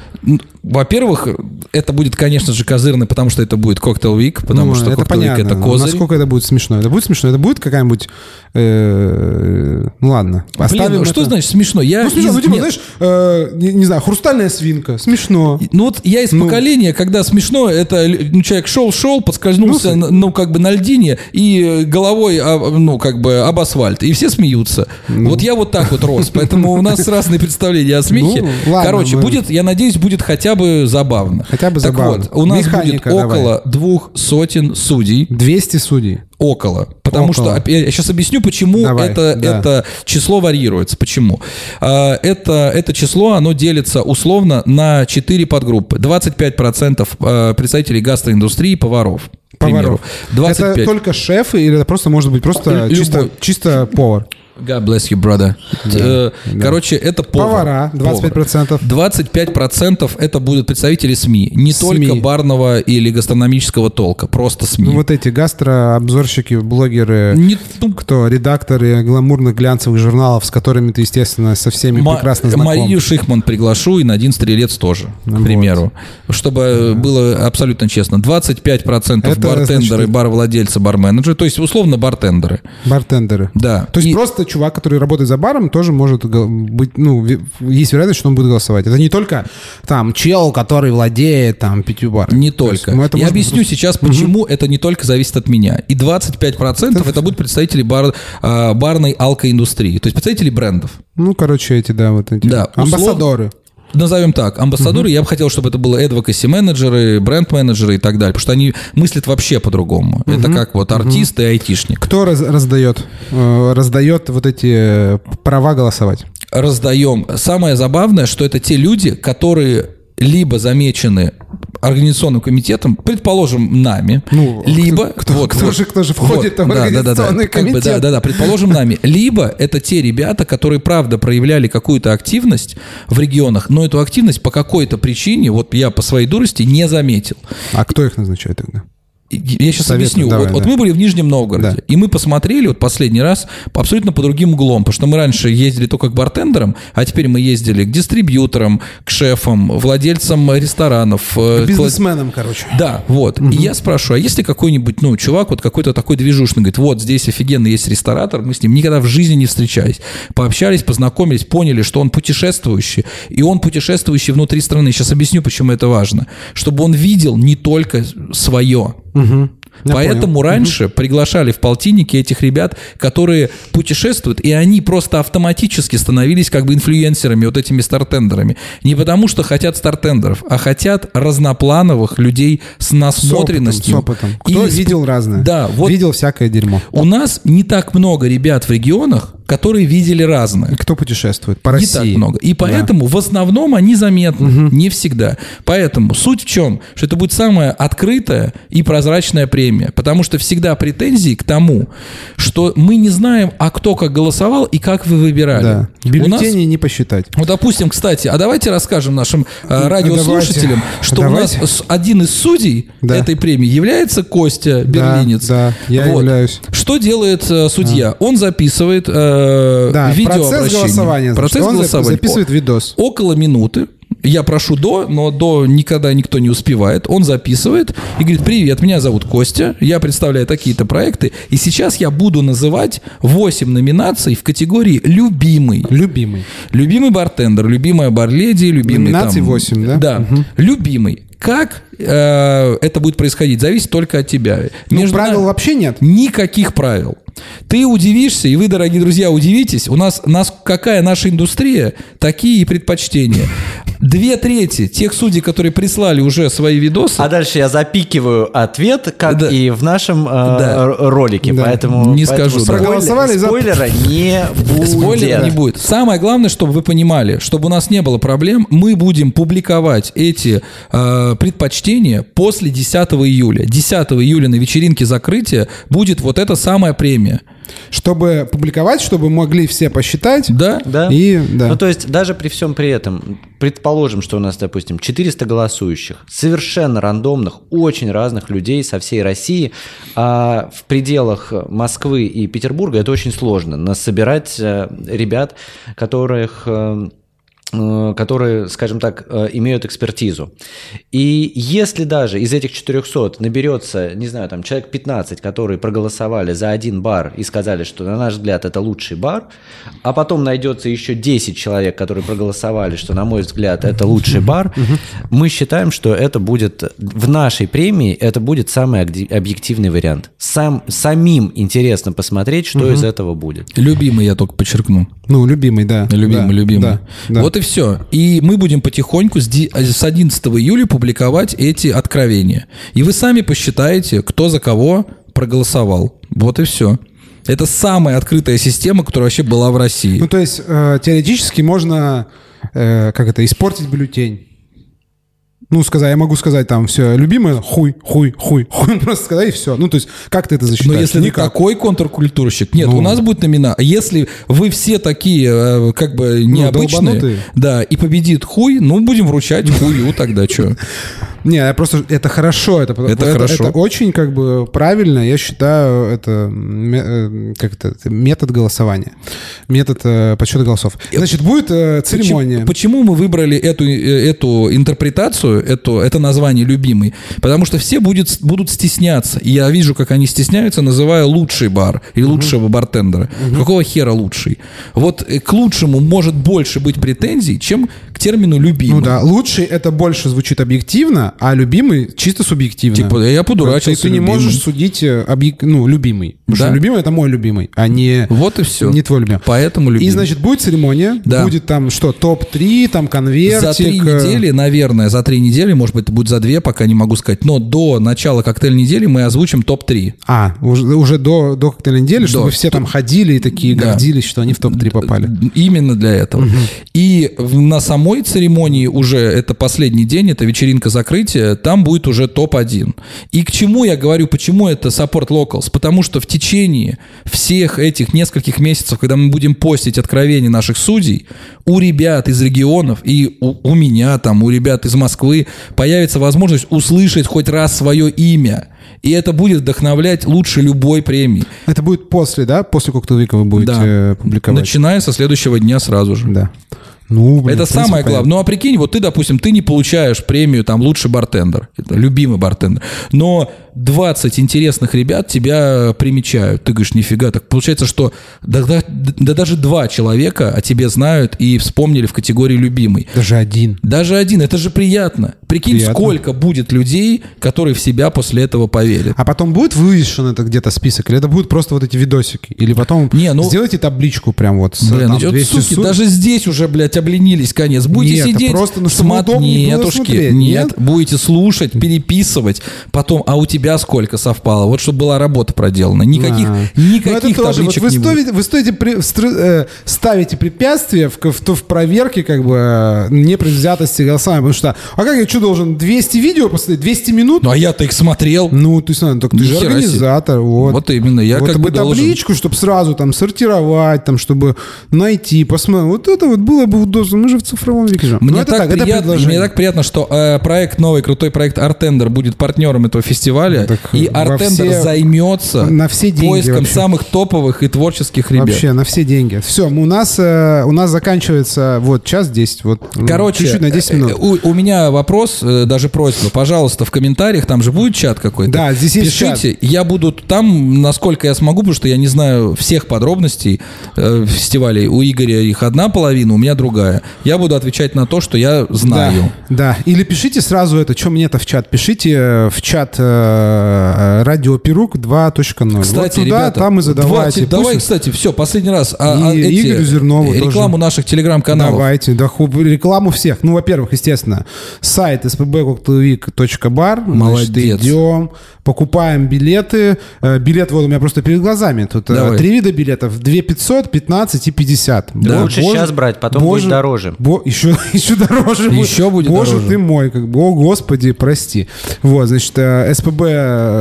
Во-первых, это будет, конечно же, козырно, потому что это будет коктейл вик, потому Ну, что это понятно. это козырь. Насколько это будет смешно? Это будет смешно? Это будет какая-нибудь... э, Ну ладно. Блин, Оставим ну что значит смешно? Я Ну, смешно, из- ну, типа, нет. знаешь, э, не, не знаю, хрустальная свинка. Смешно. Ну вот я из Ну. поколения, когда смешно, это ну, человек шел-шел, подскользнулся, Ну, ну, как бы на льдине и э, головой, а, ну, как бы об асфальт. И все смеются. Ну. Вот я вот так вот рос, поэтому у нас разные представления о смехе. Ну, Короче, будет, я надеюсь, будет хотя бы забавно. Хотя бы так забавно. вот, у нас Механика будет давай. около двух сотен судей. 200 судей. Около. Потому Около. что, я сейчас объясню, почему Давай, это, да. это число варьируется. Почему? А, Это, это число, оно делится условно на 4 подгруппы. 25% а, представителей гастроиндустрии, поваров. примеру. Поваров. 25. Это только шефы или это просто может быть просто Любой. чисто, чисто повар? God bless you, brother. Да, Короче, да. это повар. Повара, 25%. Повар. 25% это будут представители СМИ. Не СМИ. только барного или гастрономического толка, просто СМИ. Ну, вот эти гастрообзорщики, блогеры, Не... Кто, редакторы гламурных глянцевых журналов, с которыми ты, естественно, со всеми Ма- прекрасно знаком. Марию Шихман приглашу и на один стрелец тоже, к вот. примеру. Чтобы да. было абсолютно честно. 25% это бартендеры, значит... бар-владельцы, бар-менеджеры, то есть условно бартендеры. Бартендеры. Да. То есть и... просто чувак, который работает за баром, тоже может быть, ну, есть вероятность, что он будет голосовать. Это не только там чел, который владеет там пятью барами. Не только. Есть, ну, Я объясню просто... сейчас, почему угу. это не только зависит от меня. И 25% это, это будут представители бар, а, барной алкоиндустрии, то есть представители брендов. Ну, короче, эти, да, вот эти. Да, амбассадоры. Назовем так, амбассадоры, угу. я бы хотел, чтобы это было advocacy менеджеры, бренд-менеджеры и так далее, потому что они мыслят вообще по-другому. Угу. Это как вот артист угу. и айтишник. Кто раз, раздает? Э, раздает вот эти права голосовать? Раздаем. Самое забавное, что это те люди, которые либо замечены организационным комитетом, предположим, нами, ну, либо... Кто, вот, кто, вот, же, кто же входит вот, в да, организационный да, да, комитет? Как бы, да, да, да, предположим, нами. Либо это те ребята, которые, правда, проявляли какую-то активность в регионах, но эту активность по какой-то причине, вот я по своей дурости, не заметил. А кто их назначает тогда? Я сейчас Советую, объясню. Давай, вот, да. вот мы были в Нижнем Новгороде, да. и мы посмотрели вот последний раз абсолютно по другим углом, потому что мы раньше ездили только к бартендерам, а теперь мы ездили к дистрибьюторам, к шефам, владельцам ресторанов. Э, к бизнесменам, короче. Да, вот. Угу. И я спрашиваю, а если какой-нибудь, ну, чувак вот какой-то такой движушный, говорит, вот здесь офигенно есть ресторатор, мы с ним никогда в жизни не встречались. Пообщались, познакомились, поняли, что он путешествующий, и он путешествующий внутри страны. Сейчас объясню, почему это важно. Чтобы он видел не только свое, Угу. Я Поэтому понял. раньше угу. приглашали в полтинники этих ребят, которые путешествуют, и они просто автоматически становились как бы инфлюенсерами, вот этими стартендерами. Не потому, что хотят стартендеров, а хотят разноплановых людей с насмотренностью. С опытом. С опытом. Кто и видел разное. Да, вот. Видел всякое дерьмо. У нас не так много ребят в регионах, которые видели разное. Кто путешествует по России? Не так много. И поэтому да. в основном они заметны, угу. не всегда. Поэтому суть в чем? Что это будет самая открытая и прозрачная премия. Потому что всегда претензии к тому, что мы не знаем, а кто как голосовал и как вы выбирали. Да. Бюллетени нас, не посчитать. Вот, допустим, кстати, а давайте расскажем нашим э, радиослушателям, давайте. что давайте. у нас один из судей да. этой премии является Костя Берлинец. Да, да я вот. являюсь. Что делает э, судья? А. Он записывает э, э, да, процесс голосования. Процесс он голосования. записывает видос. Около минуты. Я прошу до, но до никогда никто не успевает. Он записывает и говорит, привет, меня зовут Костя, я представляю такие-то проекты, и сейчас я буду называть 8 номинаций в категории «любимый». Любимый. Любимый бартендер, любимая барледи, любимый Номинаций там... 8, да? Да. Угу. Любимый. Как э, это будет происходить, зависит только от тебя. Ну, Между правил на... вообще нет? Никаких правил. Ты удивишься, и вы, дорогие друзья, удивитесь. У нас, нас какая наша индустрия, такие и предпочтения. Две трети тех судей, которые прислали уже свои видосы. А дальше я запикиваю ответ, как да. и в нашем э, да. ролике. Да. Поэтому не поэтому скажу. Спойлер, Проголосовали спойлера за... не будет. Спойлера не будет. Самое главное, чтобы вы понимали, чтобы у нас не было проблем, мы будем публиковать эти э, предпочтения после 10 июля. 10 июля на вечеринке закрытия будет вот эта самая премия чтобы публиковать, чтобы могли все посчитать. Да, да. И, да. Ну, то есть, даже при всем при этом, предположим, что у нас, допустим, 400 голосующих, совершенно рандомных, очень разных людей со всей России, а в пределах Москвы и Петербурга это очень сложно. Нас собирать э, ребят, которых Э, которые, скажем так, э, имеют экспертизу. И если даже из этих 400 наберется, не знаю, там человек 15, которые проголосовали за один бар и сказали, что на наш взгляд это лучший бар, а потом найдется еще 10 человек, которые проголосовали, что на мой взгляд это лучший бар, мы считаем, что это будет в нашей премии, это будет самый объективный вариант. Сам, самим интересно посмотреть, что из этого будет. Любимый, я только подчеркну. Ну, любимый, да. Любимый, да, любимый. Да, да. Вот и все. И мы будем потихоньку с 11 июля публиковать эти откровения. И вы сами посчитаете, кто за кого проголосовал. Вот и все. Это самая открытая система, которая вообще была в России. Ну, то есть, э, теоретически можно, э, как это, испортить бюллетень. Ну, сказать, я могу сказать там все, любимое, хуй, хуй, хуй, хуй, просто сказать и все. Ну, то есть, как ты это засчитаешь? Но если Никак. ты такой контркультурщик, нет, ну, у нас будет номина. Если вы все такие, э, как бы, ну, необычные, ну, да, и победит хуй, ну, будем вручать хую тогда, что. Не, просто это хорошо, это, это, это хорошо. Это очень как бы правильно, я считаю, это э, как это метод голосования, метод э, подсчета голосов. Значит, будет церемония. Почему, почему мы выбрали эту эту интерпретацию, эту это название любимый? Потому что все будет, будут стесняться. И я вижу, как они стесняются, называя лучший бар и лучшего угу. бартендера. Угу. Какого хера лучший? Вот к лучшему может больше быть претензий, чем к термину любимый. Ну да, лучший это больше звучит объективно, а любимый чисто субъективно. Типа, я подурачился. Ты, ты не можешь судить э, объек... ну, любимый. Потому да? что любимый это мой любимый, а не, вот и все. не твой любимый. Поэтому любимый. И, значит, будет церемония, да. будет там что, топ-3, там конвертик. За три недели, наверное, за три недели, может быть, это будет за две, пока не могу сказать, но до начала коктейльной недели мы озвучим топ-3. А, уже, уже до, до коктейльной недели, чтобы до. все там ходили и такие да. гордились, что они в топ-3 попали. Именно для этого. Угу. И на самой церемонии уже, это последний день, это вечеринка закрытия, там будет уже топ-1. И к чему я говорю, почему это Support Locals? Потому что в течение всех этих нескольких месяцев, когда мы будем постить откровения наших судей, у ребят из регионов и у, у меня там, у ребят из Москвы появится возможность услышать хоть раз свое имя. И это будет вдохновлять лучше любой премии. Это будет после, да? После Cocktail Week а вы будете да. Э, публиковать? Начиная со следующего дня сразу же. Да. Ну, блин, это самое главное. Ну, а прикинь, вот ты, допустим, ты не получаешь премию там лучший бартендер, это любимый бартендер, но 20 интересных ребят тебя примечают. Ты говоришь, нифига. Так получается, что да, да, да даже два человека о тебе знают и вспомнили в категории любимый. Даже один. Даже один. Это же приятно. Прикинь, приятно. сколько будет людей, которые в себя после этого поверят. А потом будет вывешен это где-то список? Или это будут просто вот эти видосики? Или потом не, ну, сделайте табличку прям вот с, блин, там, ну, суки, суд... даже здесь уже, блядь, обленились конец. Будете нет, сидеть, просто, ну, смотреть. Нетушки, нет, нет, будете слушать, переписывать. Потом, а у тебя сколько совпало. Вот чтобы была работа проделана. Никаких, а. никаких ну, табличек вот вы, ставите, вы стоите при, э, ставите препятствия в, в, в проверке как бы э, непредвзятости голосования. Потому что, а как я что должен, 200 видео посмотреть, 200 минут? Ну, а я-то их смотрел. Ну, ты, так, ты же организатор. Вот. вот именно, я вот как бы должен... табличку, чтобы сразу там сортировать, там, чтобы найти, посмотреть. Вот это вот было бы удобно. Мы же в цифровом веке живем. Мне, так, так, приятно, мне так приятно, что э, проект, новый крутой проект Артендер будет партнером этого фестиваля. Так и Артендер все, займется на все деньги поиском вообще. самых топовых и творческих ребят. Вообще, на все деньги. Все, у нас, э, у нас заканчивается вот час 10. Вот, Короче, чуть-чуть на 10 минут. У, у меня вопрос, э, даже просьба. Пожалуйста, в комментариях, там же будет чат какой-то. Да, здесь есть Пишите, чат. я буду там, насколько я смогу, потому что я не знаю всех подробностей э, фестивалей. У Игоря их одна половина, у меня другая. Я буду отвечать на то, что я знаю. Да, да. или пишите сразу это, что мне-то в чат. Пишите э, в чат Э, радиопирук 2.0. Кстати, вот туда, ребята, там и задавайте. 20, давай, кстати, все, последний раз. А, и, а эти, Игорю Зернову Рекламу тоже. наших телеграм-каналов. Давайте, да, рекламу всех. Ну, во-первых, естественно, сайт spbcocktailweek.bar. Молодец. Значит, идем, покупаем билеты. Э, билет вот у меня просто перед глазами. Тут э, Давай. три вида билетов. 2 500, 15 и 50. Да. Лучше Боже, сейчас брать, потом Боже, будет дороже. Бо, еще, еще дороже Еще будет Боже дороже. ты мой, как бы, о господи, прости. Вот, значит, СПБ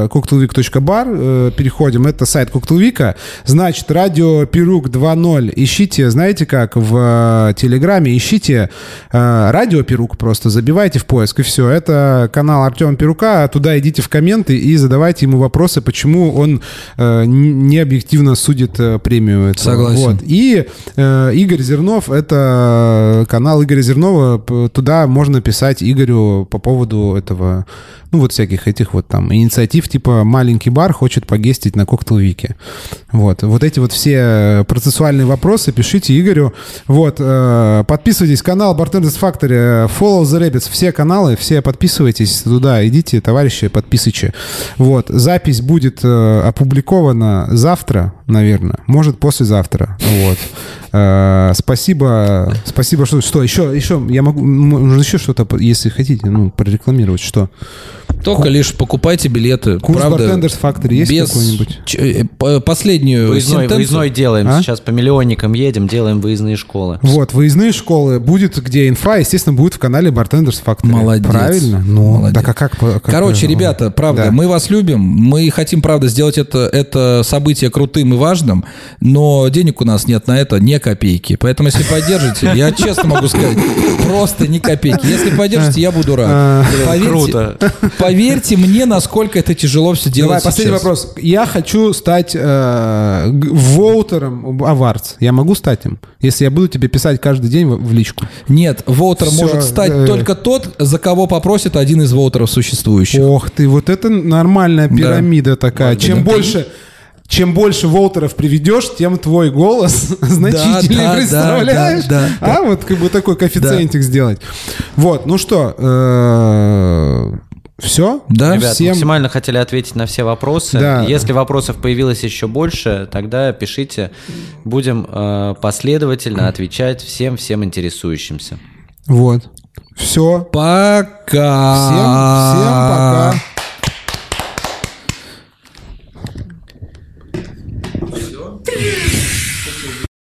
cocktailweek.bar, переходим, это сайт Коктейлвика. Значит, радио Пирук 2.0. Ищите, знаете как, в Телеграме ищите радио Пирук просто, забивайте в поиск, и все. Это канал Артема Пирука, туда идите в комменты и задавайте ему вопросы, почему он э, не объективно судит э, премию. Этого. Согласен. Вот. И э, Игорь Зернов, это канал Игоря Зернова, туда можно писать Игорю по поводу этого ну, вот всяких этих вот там инициатив, типа маленький бар хочет погестить на коктейл-вике. Вот. Вот эти вот все процессуальные вопросы пишите Игорю. Вот. Э, подписывайтесь. Канал Bartenders Factory, Follow the Rabbits. Все каналы, все подписывайтесь туда. Идите, товарищи, подписывайте. Вот. Запись будет э, опубликована завтра, наверное. Может, послезавтра. Вот. Э, спасибо, спасибо, что, что еще, еще, я могу, можно еще что-то, если хотите, ну, прорекламировать, что? Только лишь покупайте билеты. Курс Правда, Bartenders Factory есть без какой-нибудь? ч- э, по- последнюю Выездной, сентенцию- выездной делаем. А? Сейчас по миллионникам едем, делаем выездные школы. Вот, выездные школы. Будет где инфа, естественно, будет в канале Bartenders Factory. Молодец. Правильно? Ну, Молодец. так а как... как- Короче, ребята, правда, да. мы вас любим, мы хотим, правда, сделать это, это событие крутым и важным, но денег у нас нет на это ни копейки. Поэтому, если поддержите, я честно могу сказать, просто ни копейки. Если поддержите, я буду рад. Поверьте, Круто. Поверьте мне, насколько это тяжело все Давай, делать последний сейчас. вопрос. Я хочу стать э, воутером Аварц. Я могу стать им? Если я буду тебе писать каждый день в, в личку. Нет, воутер Всё, может стать э. только тот, за кого попросит один из воутеров существующих. Ох ты, вот это нормальная пирамида такая. Чем больше... Чем больше волтеров приведешь, тем твой голос значительнее, да, представляешь? да, да, а вот как бы такой коэффициентик сделать. Вот, ну что, все? Да, Ребят, всем- максимально хотели ответить на все вопросы. Да. Если вопросов появилось еще больше, тогда пишите. Будем э, последовательно отвечать всем всем интересующимся. Вот. Все. Пока. Всем, всем пока.